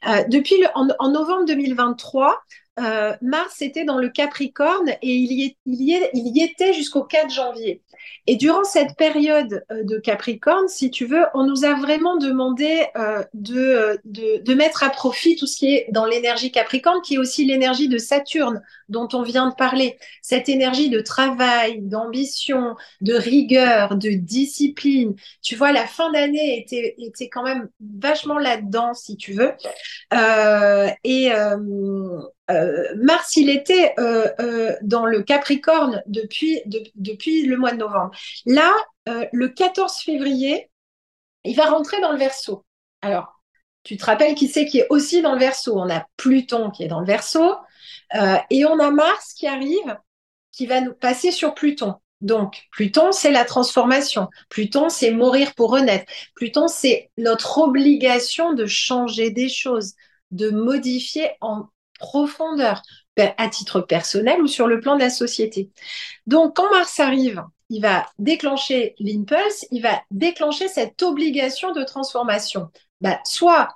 S2: Euh, depuis le, en, en, novembre 2023, euh, Mars était dans le Capricorne et il y, était jusqu'au 4 janvier. Et durant cette période euh, de Capricorne, si tu veux, on nous a vraiment demandé euh, de, mettre à profit tout ce qui est dans l'énergie Capricorne, qui est aussi l'énergie de Saturne dont on vient de parler. Cette énergie de travail, d'ambition, de rigueur, de discipline. Tu vois, la fin d'année était, était quand même vachement là-dedans, si tu veux. Euh, et euh, Mars, il était euh, euh, dans le Capricorne depuis, depuis le mois de novembre. Là, le 14 février, il va rentrer dans le Verseau. Alors, tu te rappelles qui c'est qui est aussi dans le Verseau? On a Pluton qui est dans le Verseau et on a Mars qui arrive, qui va nous passer sur Pluton. Donc, Pluton, c'est la transformation. Pluton, c'est mourir pour renaître. Pluton, c'est notre obligation de changer des choses, de modifier en profondeur, à titre personnel ou sur le plan de la société. Donc, quand Mars arrive, il va déclencher l'impulse, il va déclencher cette obligation de transformation. Bah, soit,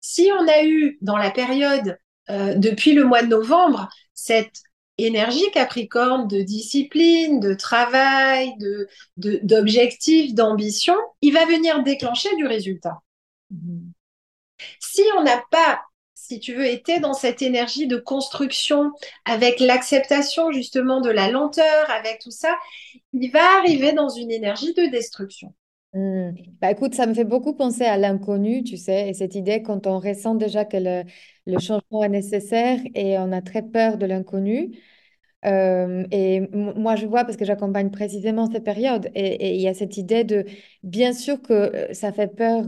S2: si on a eu dans la période euh, depuis le mois de novembre cette énergie capricorne de discipline, de travail, de, d'objectifs, d'ambition, il va venir déclencher du résultat. Si on n'a pas, si tu veux, été dans cette énergie de construction, avec l'acceptation justement de la lenteur, avec tout ça, il va arriver dans une énergie de destruction.
S1: Mm. Bah écoute, ça me fait beaucoup penser à l'inconnu, tu sais, et cette idée quand on ressent déjà que le, le changement est nécessaire et on a très peur de l'inconnu. Euh, et moi, je vois parce que j'accompagne précisément ces périodes. Et il y a cette idée de, bien sûr que euh, ça fait peur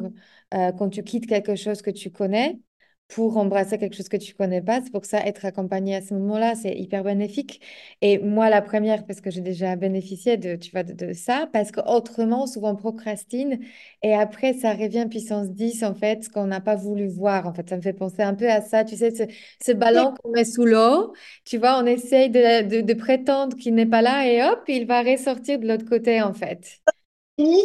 S1: euh, quand tu quittes quelque chose que tu connais, pour embrasser quelque chose que tu connais pas. C'est pour ça être accompagné à ce moment-là, c'est hyper bénéfique. Et moi, la première, parce que j'ai déjà bénéficié de, tu vois, de, ça, parce qu'autrement, souvent on procrastine et après, ça revient puissance 10, en fait, ce qu'on n'a pas voulu voir. En fait, ça me fait penser un peu à ça, tu sais, ce, ce ballon qu'on met sous l'eau, tu vois, on essaye de, de prétendre qu'il n'est pas là et hop, il va ressortir de l'autre côté, en fait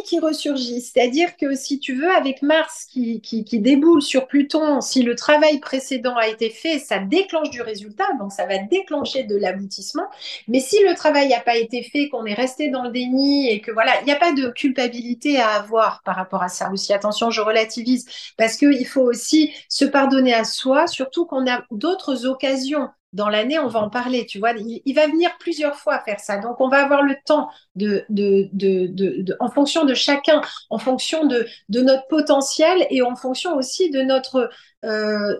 S2: qui ressurgit. C'est-à-dire que si tu veux, avec Mars qui, qui, déboule sur Pluton, si le travail précédent a été fait, ça déclenche du résultat, donc ça va déclencher de l'aboutissement. Mais si le travail n'a pas été fait, qu'on est resté dans le déni et que voilà, il n'y a pas de culpabilité à avoir par rapport à ça aussi. Attention, je relativise parce qu'il faut aussi se pardonner à soi, surtout qu'on a d'autres occasions dans l'année, on va en parler, tu vois. Il, va venir plusieurs fois faire ça. Donc, on va avoir le temps de, de, de, en fonction de chacun, en fonction de notre potentiel et en fonction aussi de notre, euh,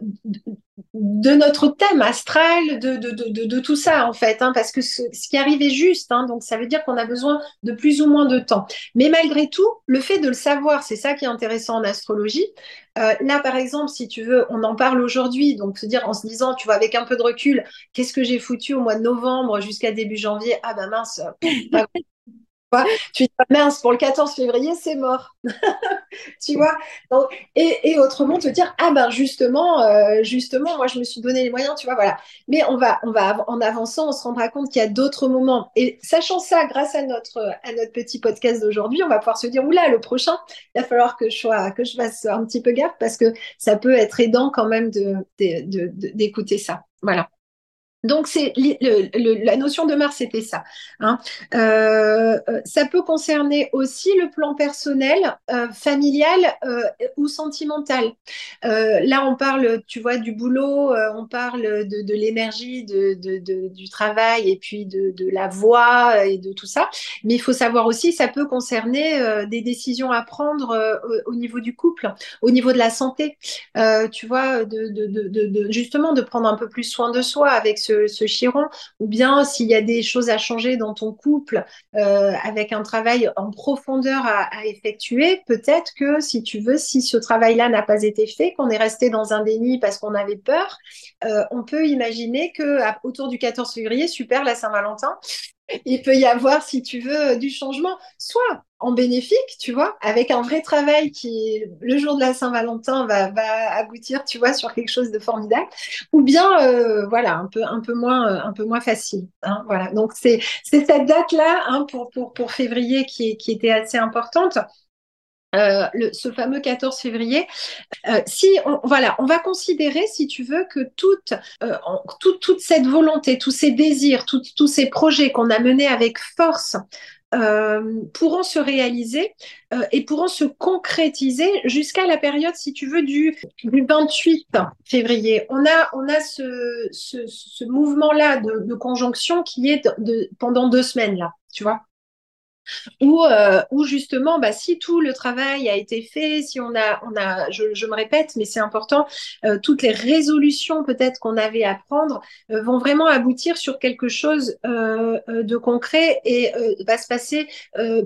S2: de notre thème astral, de, de, de, tout ça en fait, hein, parce que ce, qui arrive est juste, hein, donc ça veut dire qu'on a besoin de plus ou moins de temps. Mais malgré tout, le fait de le savoir, c'est ça qui est intéressant en astrologie. Euh, là, par exemple, si tu veux, on en parle aujourd'hui, donc se dire en se disant, tu vois, avec un peu de recul, qu'est-ce que j'ai foutu au mois de novembre jusqu'à début janvier? Ah ben mince, tu dis, mince, pour le 14 février, c'est mort. tu vois et, autrement, te dire, ah ben justement, euh, justement, moi, je me suis donné les moyens, tu vois, voilà. Mais on va, on va en avançant, on se rendra compte qu'il y a d'autres moments. Et sachant ça, grâce à notre, à notre petit podcast d'aujourd'hui, on va pouvoir se dire, oula, le prochain, il va falloir que je, sois, que je fasse un petit peu gaffe parce que ça peut être aidant quand même d'écouter ça. Voilà. Donc, c'est la notion de Mars, c'était ça. Hein. Euh, euh, ça peut concerner aussi le plan personnel, euh, familial ou sentimental. là, on parle, tu vois, du boulot, on parle de, l'énergie, du travail et puis de, la voix et de tout ça. Mais il faut savoir aussi, ça peut concerner des décisions à prendre au, niveau du couple, au niveau de la santé. tu vois, justement, de prendre un peu plus soin de soi avec ce ce, chiron, ou bien s'il y a des choses à changer dans ton couple euh, avec un travail en profondeur à, effectuer, peut-être que si tu veux, si ce travail-là n'a pas été fait, qu'on est resté dans un déni parce qu'on avait peur, euh, on peut imaginer que autour du 14 février, super, la Saint-Valentin, il peut y avoir, si tu veux, du changement, soit en bénéfique, tu vois, avec un vrai travail qui, le jour de la Saint-Valentin, va, aboutir, tu vois, sur quelque chose de formidable, ou bien, euh, voilà, un peu, un peu moins, euh, un peu moins facile. Hein, voilà. Donc c'est, cette date-là hein, pour, février qui était assez importante. Euh, ce fameux 14 février, euh, si on, voilà, on va considérer, si tu veux, que toute, euh, toute, cette volonté, tous ces désirs, tous ces projets qu'on a menés avec force pourront se réaliser et pourront se concrétiser jusqu'à la période, si tu veux, du, du 28 février. On a, on a ce, ce, ce mouvement-là de, de, conjonction qui est de, pendant deux semaines, là, tu vois. Ou, euh, justement, bah, si tout le travail a été fait, si on a, on a je, me répète, mais c'est important, euh, toutes les résolutions peut-être qu'on avait à prendre euh, vont vraiment aboutir sur quelque chose de concret et va se passer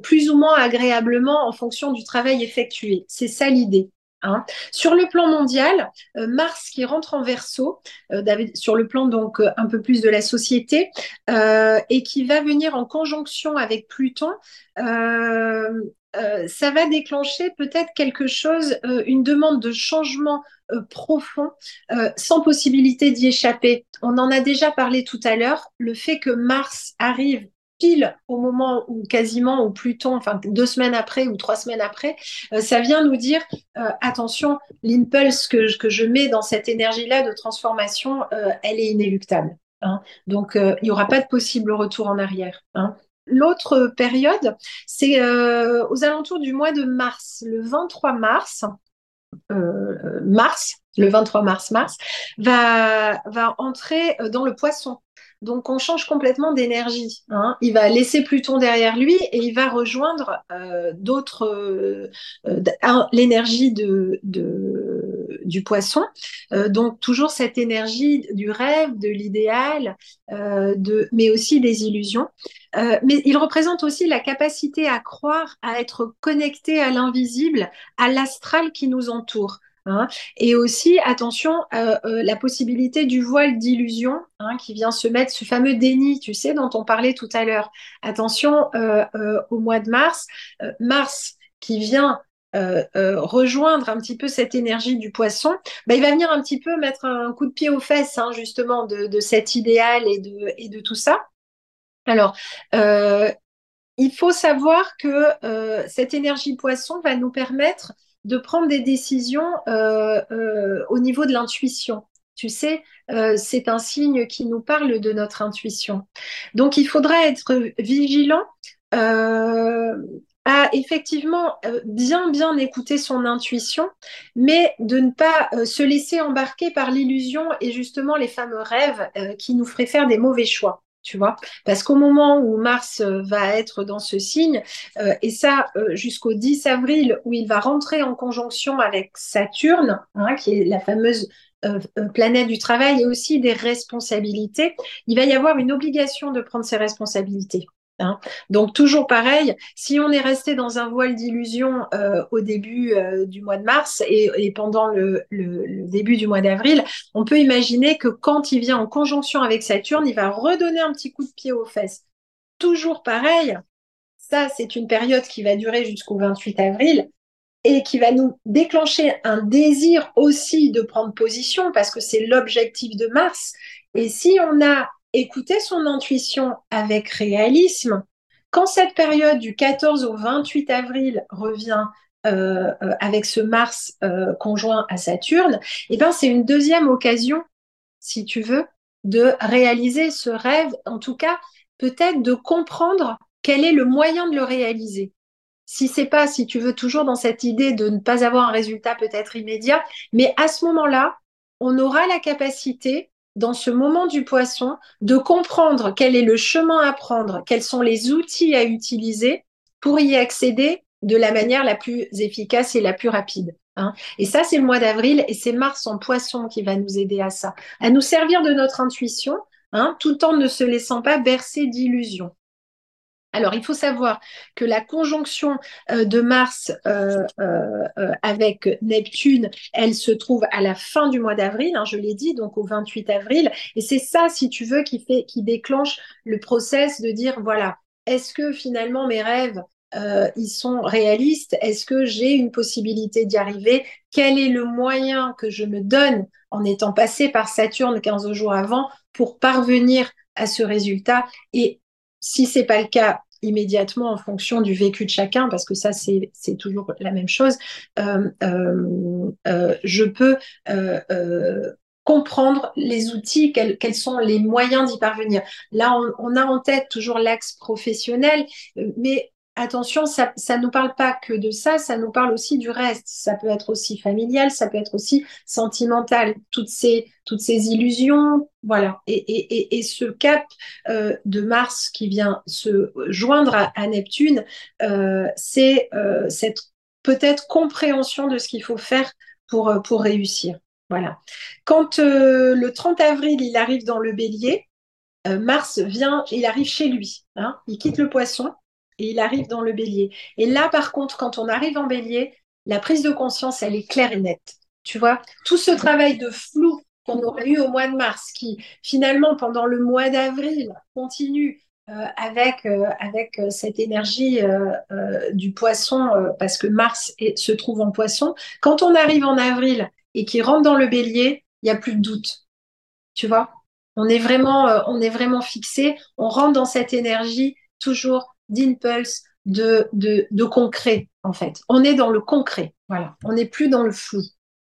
S2: plus ou moins agréablement en fonction du travail effectué. C'est ça l'idée. Hein. Sur le plan mondial, euh, Mars qui rentre en verso, euh, sur le plan donc euh, un peu plus de la société, et qui va venir en conjonction avec Pluton, ça va déclencher peut-être quelque chose, une demande de changement profond, sans possibilité d'y échapper. On en a déjà parlé tout à l'heure, le fait que Mars arrive pile au moment où quasiment ou Pluton, enfin deux semaines après ou trois semaines après, euh, ça vient nous dire euh, attention, l'impulse que, que, je mets dans cette énergie-là de transformation, euh, elle est inéluctable. Hein. Donc il n'y aura pas de possible retour en arrière. Hein. L'autre période, c'est aux alentours du mois de mars, le 23 mars. mars, le 23 mars, mars, va, va entrer dans le poisson. Donc on change complètement d'énergie. Hein. Il va laisser Pluton derrière lui et il va rejoindre euh, d'autres, euh, euh, l'énergie du poisson. donc toujours cette énergie du rêve, de l'idéal, mais aussi des illusions. mais il représente aussi la capacité à croire, à être connecté à l'invisible, à l'astral qui nous entoure. Hein. Et aussi, attention, euh, euh, la possibilité du voile d'illusion hein, qui vient se mettre, ce fameux déni, tu sais, dont on parlait tout à l'heure. Attention euh, au mois de mars. mars qui vient rejoindre un petit peu cette énergie du poisson, bah, il va venir un petit peu mettre un coup de pied aux fesses, hein, justement, de, cet idéal et de tout ça. Alors, il faut savoir que cette énergie poisson va nous permettre de prendre des décisions euh, euh, au niveau de l'intuition. Tu sais, euh, c'est un signe qui nous parle de notre intuition. Donc, il faudra être vigilant à effectivement bien bien écouter son intuition, mais de ne pas se laisser embarquer par l'illusion et justement les fameux rêves qui nous feraient faire des mauvais choix tu vois. Parce qu'au moment où Mars euh, va être dans ce signe, euh, et ça euh, jusqu'au 10 avril, où il va rentrer en conjonction avec Saturne, hein, qui est la fameuse planète du travail et aussi des responsabilités, il va y avoir une obligation de prendre ses responsabilités. Hein. Donc toujours pareil, si on est resté dans un voile d'illusion euh, au début euh, du mois de mars et, pendant le, début du mois d'avril, on peut imaginer que quand il vient en conjonction avec Saturne, il va redonner un petit coup de pied aux fesses. Toujours pareil, ça c'est une période qui va durer jusqu'au 28 avril et qui va nous déclencher un désir aussi de prendre position parce que c'est l'objectif de Mars. Et si on a écouter son intuition avec réalisme. Quand cette période du 14 au 28 avril revient euh, euh, avec ce Mars euh, conjoint à Saturne, eh ben c'est une deuxième occasion, si tu veux, de réaliser ce rêve, en tout cas peut-être de comprendre quel est le moyen de le réaliser. Si c'est pas, si tu veux, toujours dans cette idée de ne pas avoir un résultat peut-être immédiat, mais à ce moment-là, on aura la capacité dans ce moment du poisson, de comprendre quel est le chemin à prendre, quels sont les outils à utiliser pour y accéder de la manière la plus efficace et la plus rapide. Hein. Et ça, c'est le mois d'avril et c'est Mars en poisson qui va nous aider à ça, à nous servir de notre intuition, hein, tout en ne se laissant pas bercer d'illusions. Alors, il faut savoir que la conjonction euh, de Mars euh, euh, avec Neptune, elle se trouve à la fin du mois d'avril, hein, je l'ai dit, donc au 28 avril. Et c'est ça, si tu veux, qui, fait, qui déclenche le process de dire, voilà, est-ce que finalement mes rêves, ils sont réalistes? Est-ce que j'ai une possibilité d'y arriver? Quel est le moyen que je me donne en étant passé par Saturne 15 jours avant pour parvenir à ce résultat? Et si c'est pas le cas, immédiatement en fonction du vécu de chacun, parce que ça, c'est toujours la même chose, euh, euh, euh, je peux comprendre les outils, quels, sont les moyens d'y parvenir. Là, on, on, a en tête toujours l'axe professionnel, mais attention, ça ne nous parle pas que de ça, ça nous parle aussi du reste. Ça peut être aussi familial, ça peut être aussi sentimental. Toutes ces, toutes ces illusions, voilà. Et, et, et, ce cap euh, de Mars qui vient se joindre à, Neptune, euh, c'est euh, cette peut-être compréhension de ce qu'il faut faire pour, pour réussir. Voilà. Quand le 30 avril, il arrive dans le bélier, Mars vient, il arrive chez lui. Hein, il quitte le poisson et il arrive dans le bélier. Et là, par contre, quand on arrive en bélier, la prise de conscience, elle est claire et nette. Tu vois, tout ce travail de flou qu'on aurait eu au mois de mars, qui finalement, pendant le mois d'avril, continue euh, avec, euh, avec euh, cette énergie du poisson, parce que Mars se trouve en poisson, quand on arrive en avril et qu'il rentre dans le bélier, il n'y a plus de doute. Tu vois on est, vraiment, on est vraiment fixé, on rentre dans cette énergie toujours d'impulse, de, de, de concret, en fait. On est dans le concret, voilà. On n'est plus dans le flou.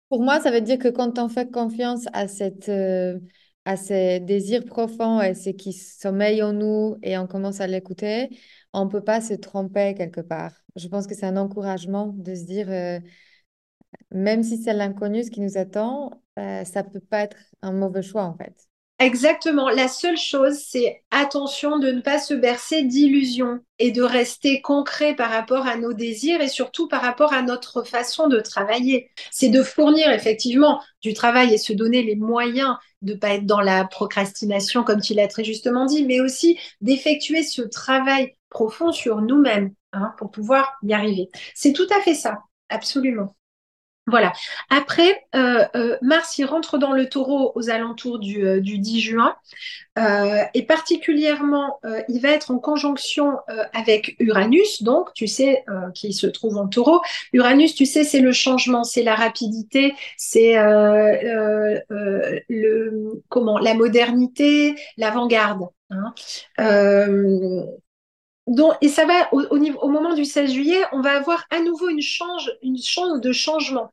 S1: Pour moi, ça veut dire que quand on fait confiance à cette à ces désirs profonds et ce qui sommeille en nous et on commence à l'écouter, on ne peut pas se tromper quelque part. Je pense que c'est un encouragement de se dire, euh, même si c'est l'inconnu ce qui nous attend, euh, ça ne peut pas être un mauvais choix en fait.
S2: Exactement. La seule chose, c'est attention de ne pas se bercer d'illusions et de rester concret par rapport à nos désirs et surtout par rapport à notre façon de travailler. C'est de fournir effectivement du travail et se donner les moyens de ne pas être dans la procrastination, comme tu l'as très justement dit, mais aussi d'effectuer ce travail profond sur nous-mêmes hein, pour pouvoir y arriver. C'est tout à fait ça, absolument. Voilà. Après, euh, euh, Mars, il rentre dans le taureau aux alentours du, 10 euh, juin. et particulièrement, il va être en conjonction avec Uranus, donc, tu sais, qui se trouve en taureau. Uranus, tu sais, c'est le changement, c'est la rapidité, c'est le comment la modernité, l'avant-garde. Hein. Donc, et ça va au, moment du 16 juillet, on va avoir à nouveau une chance de changement.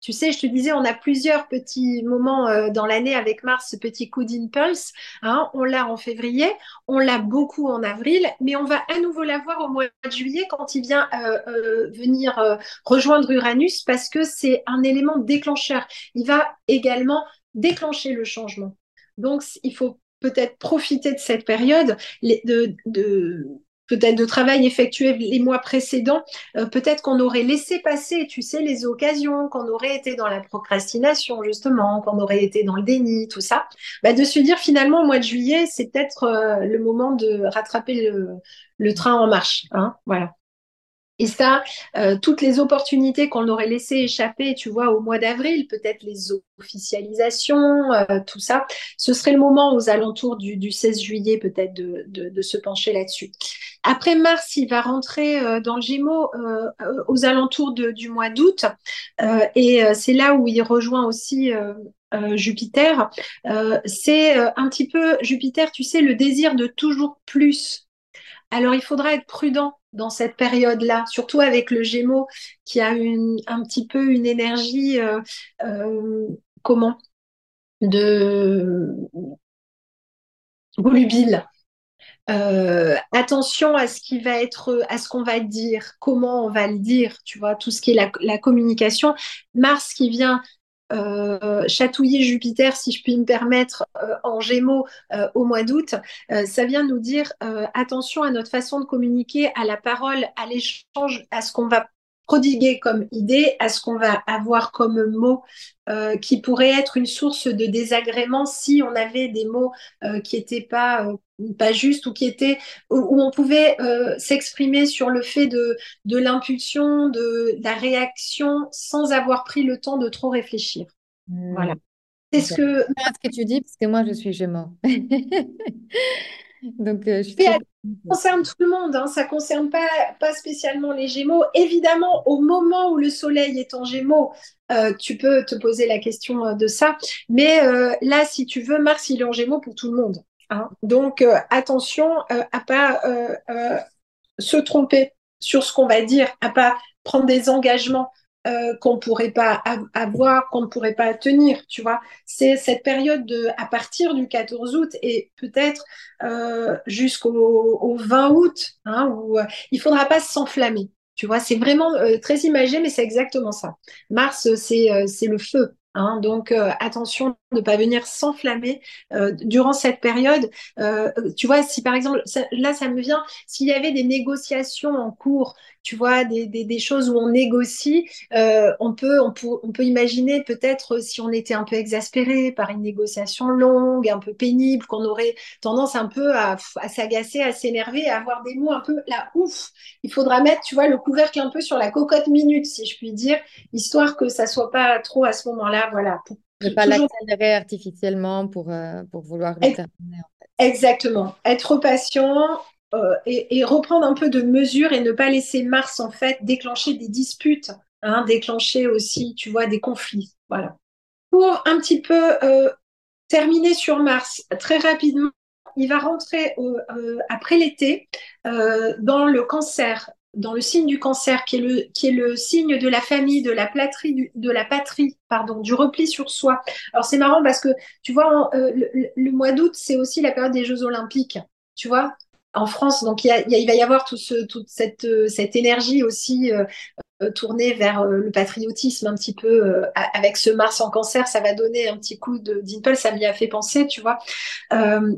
S2: Tu sais, je te disais, on a plusieurs petits moments euh, dans l'année avec Mars, ce petit coup d'impulse. Hein. on l'a en février, on l'a beaucoup en avril, mais on va à nouveau l'avoir au mois de juillet quand il vient euh, euh, venir rejoindre Uranus parce que c'est un élément déclencheur. Il va également déclencher le changement. Donc, il faut peut-être profiter de cette période de, de peut-être de travail effectué les mois précédents, euh, peut-être qu'on aurait laissé passer, tu sais, les occasions, qu'on aurait été dans la procrastination, justement, qu'on aurait été dans le déni, tout ça, bah, de se dire finalement, au mois de juillet, c'est peut-être euh, le moment de rattraper le, train en marche. Hein, voilà. Et ça, euh, toutes les opportunités qu'on aurait laissées échapper, tu vois, au mois d'avril, peut-être les officialisations, tout ça, ce serait le moment aux alentours du, 16 juillet peut-être de, se pencher là-dessus. Après Mars, il va rentrer euh, dans le Gémeaux aux alentours du mois d'août, et c'est là où il rejoint aussi Jupiter. c'est un petit peu Jupiter, tu sais, le désir de toujours plus. Alors il faudra être prudent dans cette période-là, surtout avec le Gémeaux qui a un petit peu une énergie, euh, euh, comment, de volubile. Euh, attention à ce qui va être, à ce qu'on va dire, comment on va le dire, tu vois, tout ce qui est la, communication. Mars qui vient euh, chatouiller Jupiter, si je puis me permettre, euh, en Gémeaux au mois d'août, ça vient nous dire attention à notre façon de communiquer, à la parole, à l'échange, à ce qu'on va prodiguer comme idée, à ce qu'on va avoir comme mot qui pourrait être une source de désagrément si on avait des mots qui n'étaient pas pas juste ou qui était où, on pouvait euh, s'exprimer sur le fait de, de l'impulsion, de, la réaction sans avoir pris le temps de trop réfléchir. Hmm. Voilà.
S1: C'est ce que ce que tu dis parce que moi je suis Gémeaux.
S2: Donc euh, je ça concerne tout le monde, hein. ça concerne pas pas spécialement les Gémeaux. Évidemment, au moment où le Soleil est en Gémeaux, euh, tu peux te poser la question de ça. Mais là, si tu veux, Mars il est en Gémeaux pour tout le monde. Hein. Donc euh, attention euh, à pas euh, se tromper sur ce qu'on va dire, à pas prendre des engagements qu'on ne pourrait pas avoir, qu'on ne pourrait pas tenir, tu vois. C'est cette période de, à partir du 14 août et peut-être jusqu'au 20 août, hein, où il faudra pas s'enflammer. Tu vois, c'est vraiment très imagé, mais c'est exactement ça. Mars, c'est le feu. Hein. donc attention de ne pas venir s'enflammer durant cette période. tu vois, si par exemple, là ça me vient, s'il y avait des négociations en cours, tu vois, des, des, des choses où on négocie, on, peut, on, peut, on peut imaginer peut-être si on était un peu exaspéré par une négociation longue, un peu pénible, qu'on aurait tendance un peu à, à s'agacer, à s'énerver, à avoir des mots un peu là, ouf, il faudra mettre, tu vois, le couvercle un peu sur la cocotte minute, si je puis dire, histoire que ça soit pas trop à ce moment-là, voilà.
S1: Pour, ne pas l'accélérer artificiellement pour, euh, pour vouloir le terminer.
S2: Exactement. Être patient euh, et, reprendre un peu de mesure et ne pas laisser Mars, en fait, déclencher des disputes, hein, déclencher aussi, tu vois, des conflits. Voilà. Pour un petit peu euh, terminer sur Mars, très rapidement, il va rentrer après l'été dans le cancer dans le signe du cancer, qui est le, qui est le signe de la famille, de la patrie, de la patrie, pardon, du repli sur soi. Alors c'est marrant parce que tu vois, euh, le, mois d'août, c'est aussi la période des Jeux Olympiques, tu vois, en France. Donc il, il va y avoir tout ce, toute cette, euh, cette énergie aussi euh, euh, tourner vers euh, le patriotisme un petit peu euh, avec ce Mars en cancer, ça va donner un petit coup de dimple, ça m'y a fait penser, tu vois.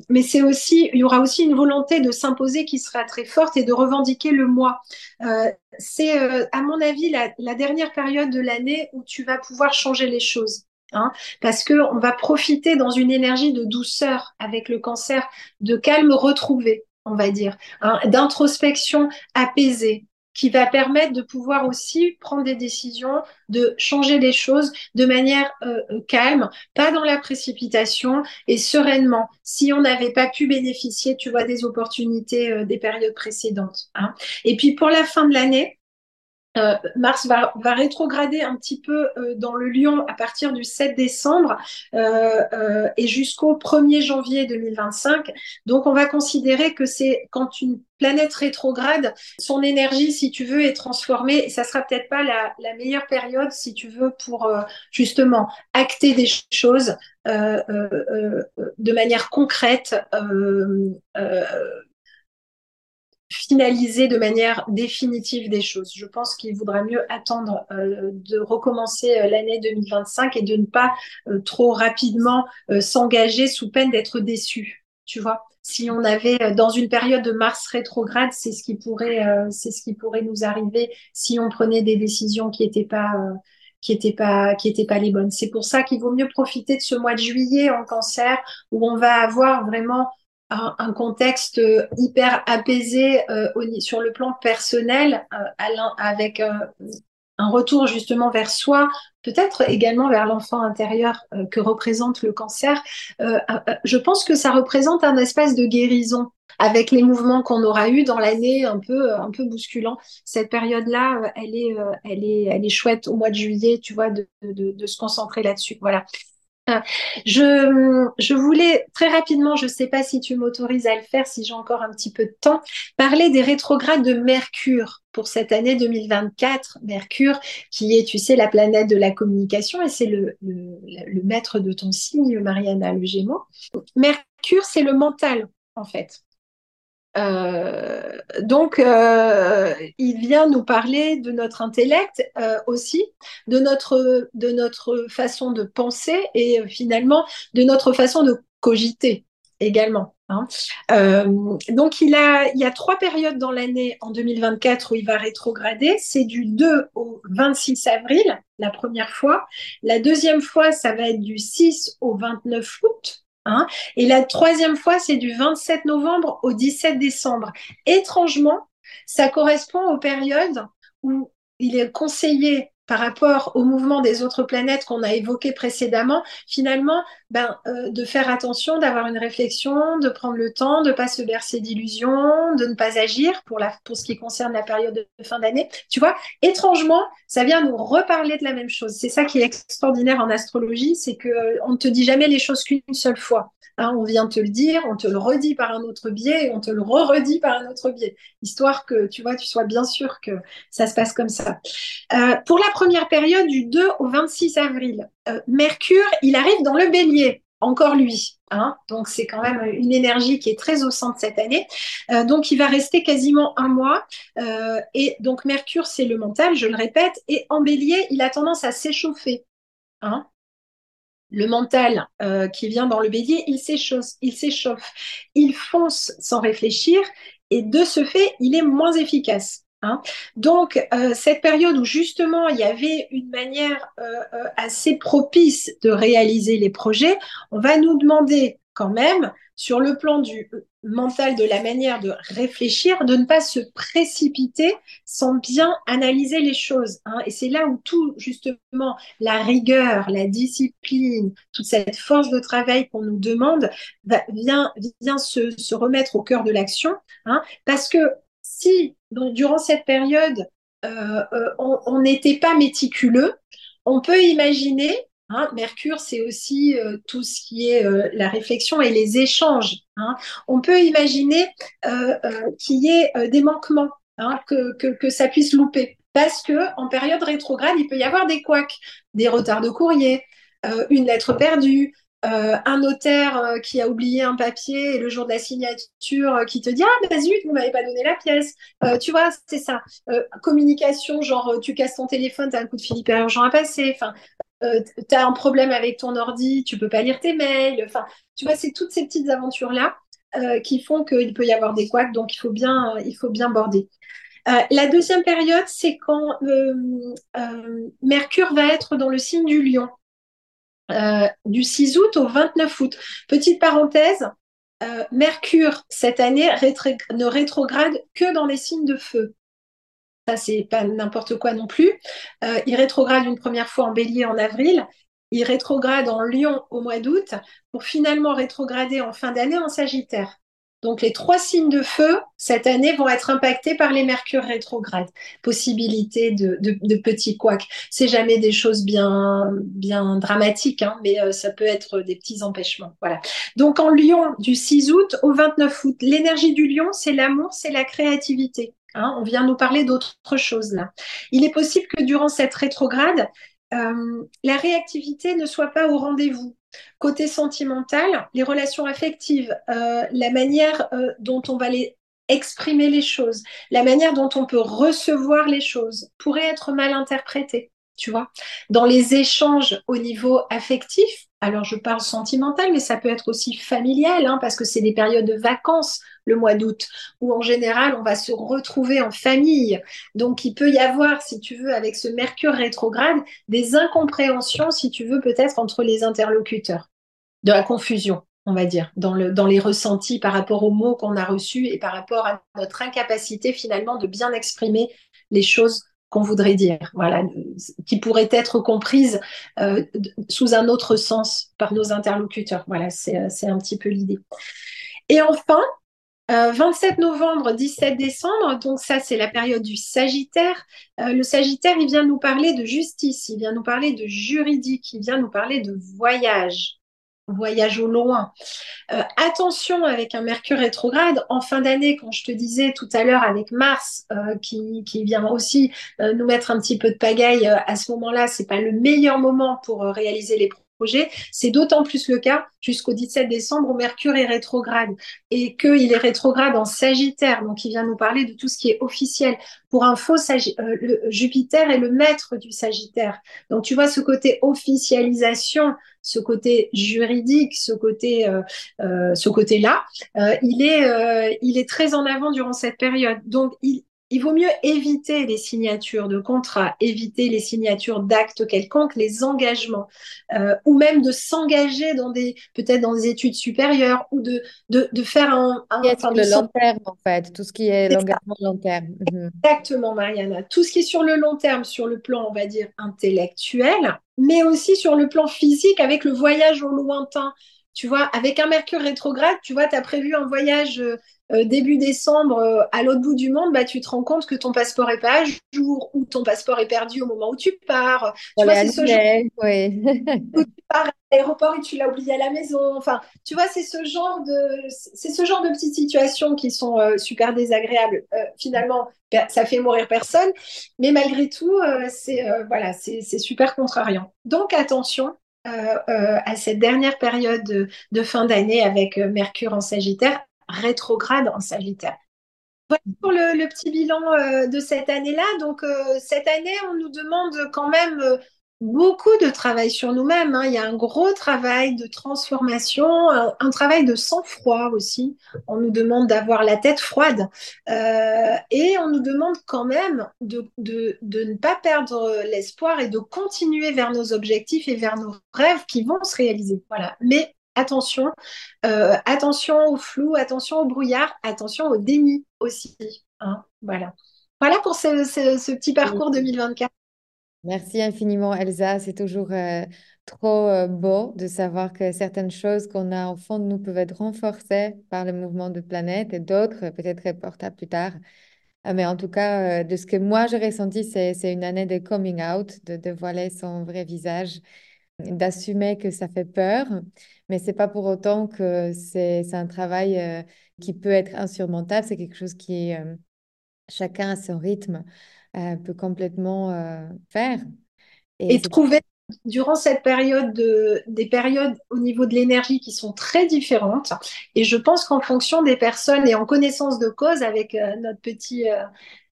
S2: mais c'est aussi, il y aura aussi une volonté de s'imposer qui sera très forte et de revendiquer le moi. c'est, à mon avis, la, dernière période de l'année où tu vas pouvoir changer les choses. Hein, parce que on va profiter dans une énergie de douceur avec le cancer, de calme retrouvé, on va dire, hein, d'introspection apaisée, qui va permettre de pouvoir aussi prendre des décisions, de changer les choses de manière euh, euh, calme, pas dans la précipitation et sereinement. Si on n'avait pas pu bénéficier, tu vois, des opportunités euh, des périodes précédentes. Hein. Et puis pour la fin de l'année, euh, Mars va, rétrograder un petit peu euh, dans le Lion à partir du 7 décembre euh, et jusqu'au 1er janvier 2025. Donc, on va considérer que c'est quand une planète rétrograde, son énergie, si tu veux, est transformée. Et ça sera peut-être pas la, meilleure période, si tu veux, pour justement acter des choses de manière concrète finaliser de manière définitive des choses. Je pense qu'il vaudra mieux attendre euh, de recommencer euh, l'année 2025 et de ne pas euh, trop rapidement s'engager sous peine d'être déçu. Tu vois, si on avait dans une période de Mars rétrograde, c'est ce qui pourrait, c'est ce qui pourrait nous arriver si on prenait des décisions qui n'étaient pas qui n'étaient pas qui étaient pas les bonnes. C'est pour ça qu'il vaut mieux profiter de ce mois de juillet en cancer où on va avoir vraiment un, contexte hyper apaisé euh, sur le plan personnel, euh, avec euh, un retour justement vers soi, peut-être également vers l'enfant intérieur que représente le cancer. je pense que ça représente un espace de guérison avec les mouvements qu'on aura eu dans l'année un peu un peu bousculant. Cette période-là, elle est elle est elle est chouette au mois de juillet, tu vois, de, de, de se concentrer là-dessus. Voilà. Je, voulais très rapidement, je ne sais pas si tu m'autorises à le faire, si j'ai encore un petit peu de temps, parler des rétrogrades de Mercure pour cette année 2024. Mercure, qui est, tu sais, la planète de la communication, et c'est le maître de ton signe, Mariana, le Gémeaux. Mercure, c'est le mental, en fait. Euh, donc, euh, il vient nous parler de notre intellect euh, aussi, de notre, de notre façon de penser et finalement de notre façon de cogiter également. Hein. donc, il, a, il y a trois périodes dans l'année en 2024 où il va rétrograder. C'est du 2 au 26 avril, la première fois. La deuxième fois, ça va être du 6 au 29 août. Hein. Et la troisième fois, c'est du 27 novembre au 17 décembre. Étrangement, ça correspond aux périodes où il est conseillé par rapport au mouvement des autres planètes qu'on a évoqué précédemment, finalement, ben, euh, de faire attention, d'avoir une réflexion, de prendre le temps, de ne pas se bercer d'illusions, de ne pas agir pour, la, pour ce qui concerne la période de fin d'année. Tu vois, étrangement, ça vient nous reparler de la même chose. C'est ça qui est extraordinaire en astrologie, c'est qu'on euh, on ne te dit jamais les choses qu'une seule fois. Hein, on vient te le dire, on te le redit par un autre biais on te le re-redit par un autre biais, histoire que tu vois, tu sois bien sûr que ça se passe comme ça. Euh, pour la première période du 2 au 26 avril, euh, Mercure, il arrive dans le bélier, encore lui. Hein, donc c'est quand même une énergie qui est très au centre cette année. Euh, donc il va rester quasiment un mois. et donc Mercure, c'est le mental, je le répète. Et en bélier, il a tendance à s'échauffer. Hein le mental qui vient dans le bélier, il s'échauffe, il s'échauffe, il fonce sans réfléchir et de ce fait, il est moins efficace. Hein. Donc, euh, cette période où justement il y avait une manière euh, euh, assez propice de réaliser les projets, on va nous demander quand même, sur le plan du mental, de la manière de réfléchir, de ne pas se précipiter sans bien analyser les choses. Hein. Et c'est là où tout, justement, la rigueur, la discipline, toute cette force de travail qu'on nous demande, vient, se, remettre au cœur de l'action. Hein, parce que si durant cette période, euh, euh, on n'était pas méticuleux, on peut imaginer, hein, Mercure, c'est aussi euh, tout ce qui est la réflexion et les échanges. Hein. on peut imaginer qu'il y ait des manquements, hein, que, ça puisse louper. Parce que en période rétrograde, il peut y avoir des couacs, des retards de courrier, une lettre perdue, euh, un notaire euh, qui a oublié un papier et le jour de la signature euh, qui te dit ah mais zut vous m'avez pas donné la pièce. Tu vois c'est ça. Communication genre tu casses ton téléphone t'as un coup de hyper urgent à passer. Tu as un problème avec ton ordi tu peux pas lire tes mails. Tu vois c'est toutes ces petites aventures là qui font qu'il peut y avoir des couacs. Donc il faut bien il faut bien border. La deuxième période, c'est quand Mercure va être dans le signe du lion. Euh, du 6 août au 29 août. Petite parenthèse, euh, Mercure, cette année, ne rétrograde que dans les signes de feu. Ça, c'est pas n'importe quoi non plus. Euh, il rétrograde une première fois en bélier en avril. Il rétrograde en lion au mois d'août pour finalement rétrograder en fin d'année en sagittaire. Donc les trois signes de feu cette année vont être impactés par les mercures rétrogrades. Possibilité de, de, petits couacs. C'est jamais des choses bien bien dramatiques, hein, mais euh, ça peut être des petits empêchements. Voilà. Donc en Lion du 6 août au 29 août, l'énergie du Lion, c'est l'amour, c'est la créativité. Hein. on vient nous parler d'autres choses là. Il est possible que durant cette rétrograde, euh, la réactivité ne soit pas au rendez-vous. Côté sentimental, les relations affectives, euh, la manière euh, dont on va exprimer les choses, la manière dont on peut recevoir les choses pourrait être mal interprétée, tu vois. Dans les échanges au niveau affectif, alors je parle sentimental, mais ça peut être aussi familial, hein, parce que c'est des périodes de vacances, le mois d'août, où en général on va se retrouver en famille. Donc il peut y avoir, si tu veux, avec ce Mercure rétrograde, des incompréhensions, si tu veux, peut-être entre les interlocuteurs, de la confusion on va dire, dans, dans les ressentis par rapport aux mots qu'on a reçus et par rapport à notre incapacité finalement de bien exprimer les choses qu'on voudrait dire, voilà, qui pourrait être comprise euh, sous un autre sens par nos interlocuteurs. Voilà, c'est un petit peu l'idée. Et enfin, 27 euh, novembre, 17 décembre, donc ça c'est la période du Sagittaire. Euh, le Sagittaire, il vient nous parler de justice, il vient nous parler de juridique, il vient nous parler de voyage voyage au loin. Euh, attention avec un Mercure rétrograde en fin d'année, quand je te disais tout à l'heure avec Mars euh, qui, vient aussi euh, nous mettre un petit peu de pagaille à ce moment-là, c'est pas le meilleur moment pour réaliser les C'est d'autant plus le cas jusqu'au 17 décembre où Mercure est rétrograde et qu'il est rétrograde en Sagittaire. Donc, il vient nous parler de tout ce qui est officiel. Pour info, euh, le Jupiter est le maître du Sagittaire. Donc, tu vois, ce côté officialisation, ce côté juridique, ce côté, euh, euh, ce côté-là, il est, il est très en avant durant cette période. Donc, il, il vaut mieux éviter les signatures de contrats, éviter les signatures d'actes quelconques, les engagements, euh, ou même de s'engager dans des peut-être dans des études supérieures ou de de, de faire un, un
S1: enfin, le long terme en fait, tout ce qui est l'engagement long terme.
S2: Mhm. Exactement, Mariana, tout ce qui est sur le long terme, sur le plan on va dire intellectuel, mais aussi sur le plan physique avec le voyage au lointain. Tu vois, avec un Mercure rétrograde, tu vois, tu as prévu un voyage euh, euh, début décembre euh, à l'autre bout du monde, bah, tu te rends compte que ton passeport est pas à jour ou ton passeport est perdu au moment où tu pars. Tu vois, c'est ce genre... oui. tu pars à l'aéroport et tu l'as oublié à la maison. Enfin, tu vois, c'est ce genre de, c'est ce genre de petites situations qui sont super désagréables. finalement, ça fait mourir personne, mais malgré tout, c'est voilà, c'est super contrariant. Donc attention, à cette dernière période de, fin d'année avec euh, Mercure en Sagittaire, rétrograde en Sagittaire. Voilà pour le, petit bilan de cette année-là. Donc, cette année, on nous demande quand même beaucoup de travail sur nous-mêmes. Hein. Il y a un gros travail de transformation, un, travail de sang-froid aussi. On nous demande d'avoir la tête froide euh, et on nous demande quand même de, de, de ne pas perdre l'espoir et de continuer vers nos objectifs et vers nos rêves qui vont se réaliser. Voilà. Mais attention, euh, attention au flou, attention au brouillard, attention au déni aussi. Hein. Voilà. Voilà pour ce, ce petit parcours 2024.
S1: Merci infiniment, Elsa. C'est toujours euh, trop euh, beau de savoir que certaines choses qu'on a au fond de nous peuvent être renforcées par le mouvement de planète et d'autres peut-être reportables plus tard. Euh, mais en tout cas, de ce que moi j'ai ressenti, c'est une année de coming out, de, de voiler son vrai visage, d'assumer que ça fait peur, mais c'est pas pour autant que c'est un travail qui peut être insurmontable. C'est quelque chose qui, chacun à son rythme, peut complètement euh, faire.
S2: Et, trouver durant cette période de, des périodes au niveau de l'énergie qui sont très différentes. Et je pense qu'en fonction des personnes et en connaissance de cause avec euh, notre petit euh,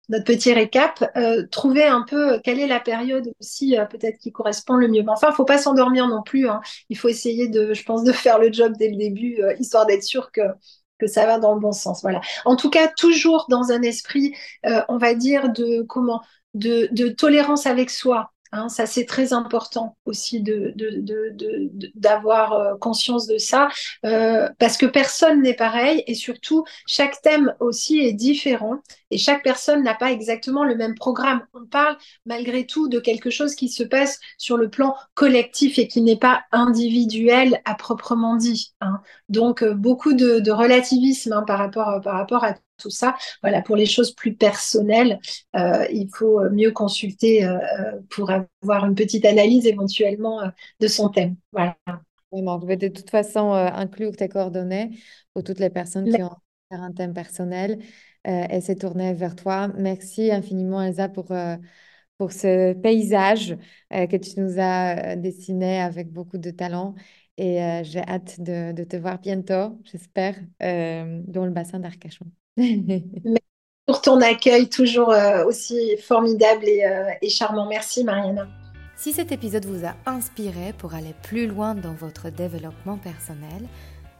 S2: notre petit récap, trouver un peu quelle est la période aussi peut-être qui correspond le mieux. Mais enfin, faut pas s'endormir non plus. Hein. Il faut essayer de, je pense, de faire le job dès le début, histoire d'être sûr que que ça va dans le bon sens. Voilà. En tout cas, toujours dans un esprit, euh, on va dire, de comment, de, de tolérance avec soi, Hein, ça, c'est très important aussi d'avoir euh, conscience de ça, euh, parce que personne n'est pareil et surtout, chaque thème aussi est différent et chaque personne n'a pas exactement le même programme. On parle malgré tout de quelque chose qui se passe sur le plan collectif et qui n'est pas individuel à proprement dit. Hein. Donc, euh, beaucoup de, relativisme hein, par, rapport, par rapport à tout ça. Voilà, pour les choses plus personnelles, euh, il faut mieux consulter euh, euh, pour avoir une petite analyse éventuellement de son thème. Voilà.
S1: Je vais de toute façon inclure tes coordonnées pour toutes les personnes qui ont un thème personnel et s'est tournées vers toi. Merci infiniment, Elsa, pour, pour ce paysage que tu nous as dessiné avec beaucoup de talent. Et j'ai hâte de, de, te voir bientôt, j'espère, dans le bassin d'Arcachon.
S2: Merci pour ton accueil toujours euh, aussi formidable euh, et, charmant. Merci Mariana.
S1: Si cet épisode vous a inspiré pour aller plus loin dans votre développement personnel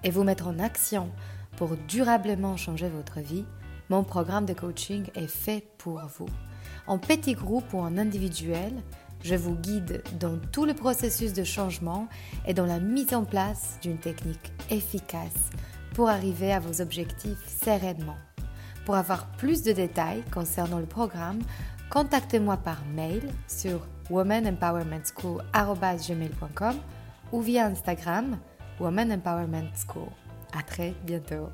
S1: et vous mettre en action pour durablement changer votre vie, mon programme de coaching est fait pour vous. En petit groupe ou en individuel, je vous guide dans tout le processus de changement et dans la mise en place d'une technique efficace pour arriver à vos objectifs sereinement. Pour avoir plus de détails concernant le programme, contactez-moi par mail sur womanempowermentschool.com ou via Instagram Woman Empowerment School. À très bientôt.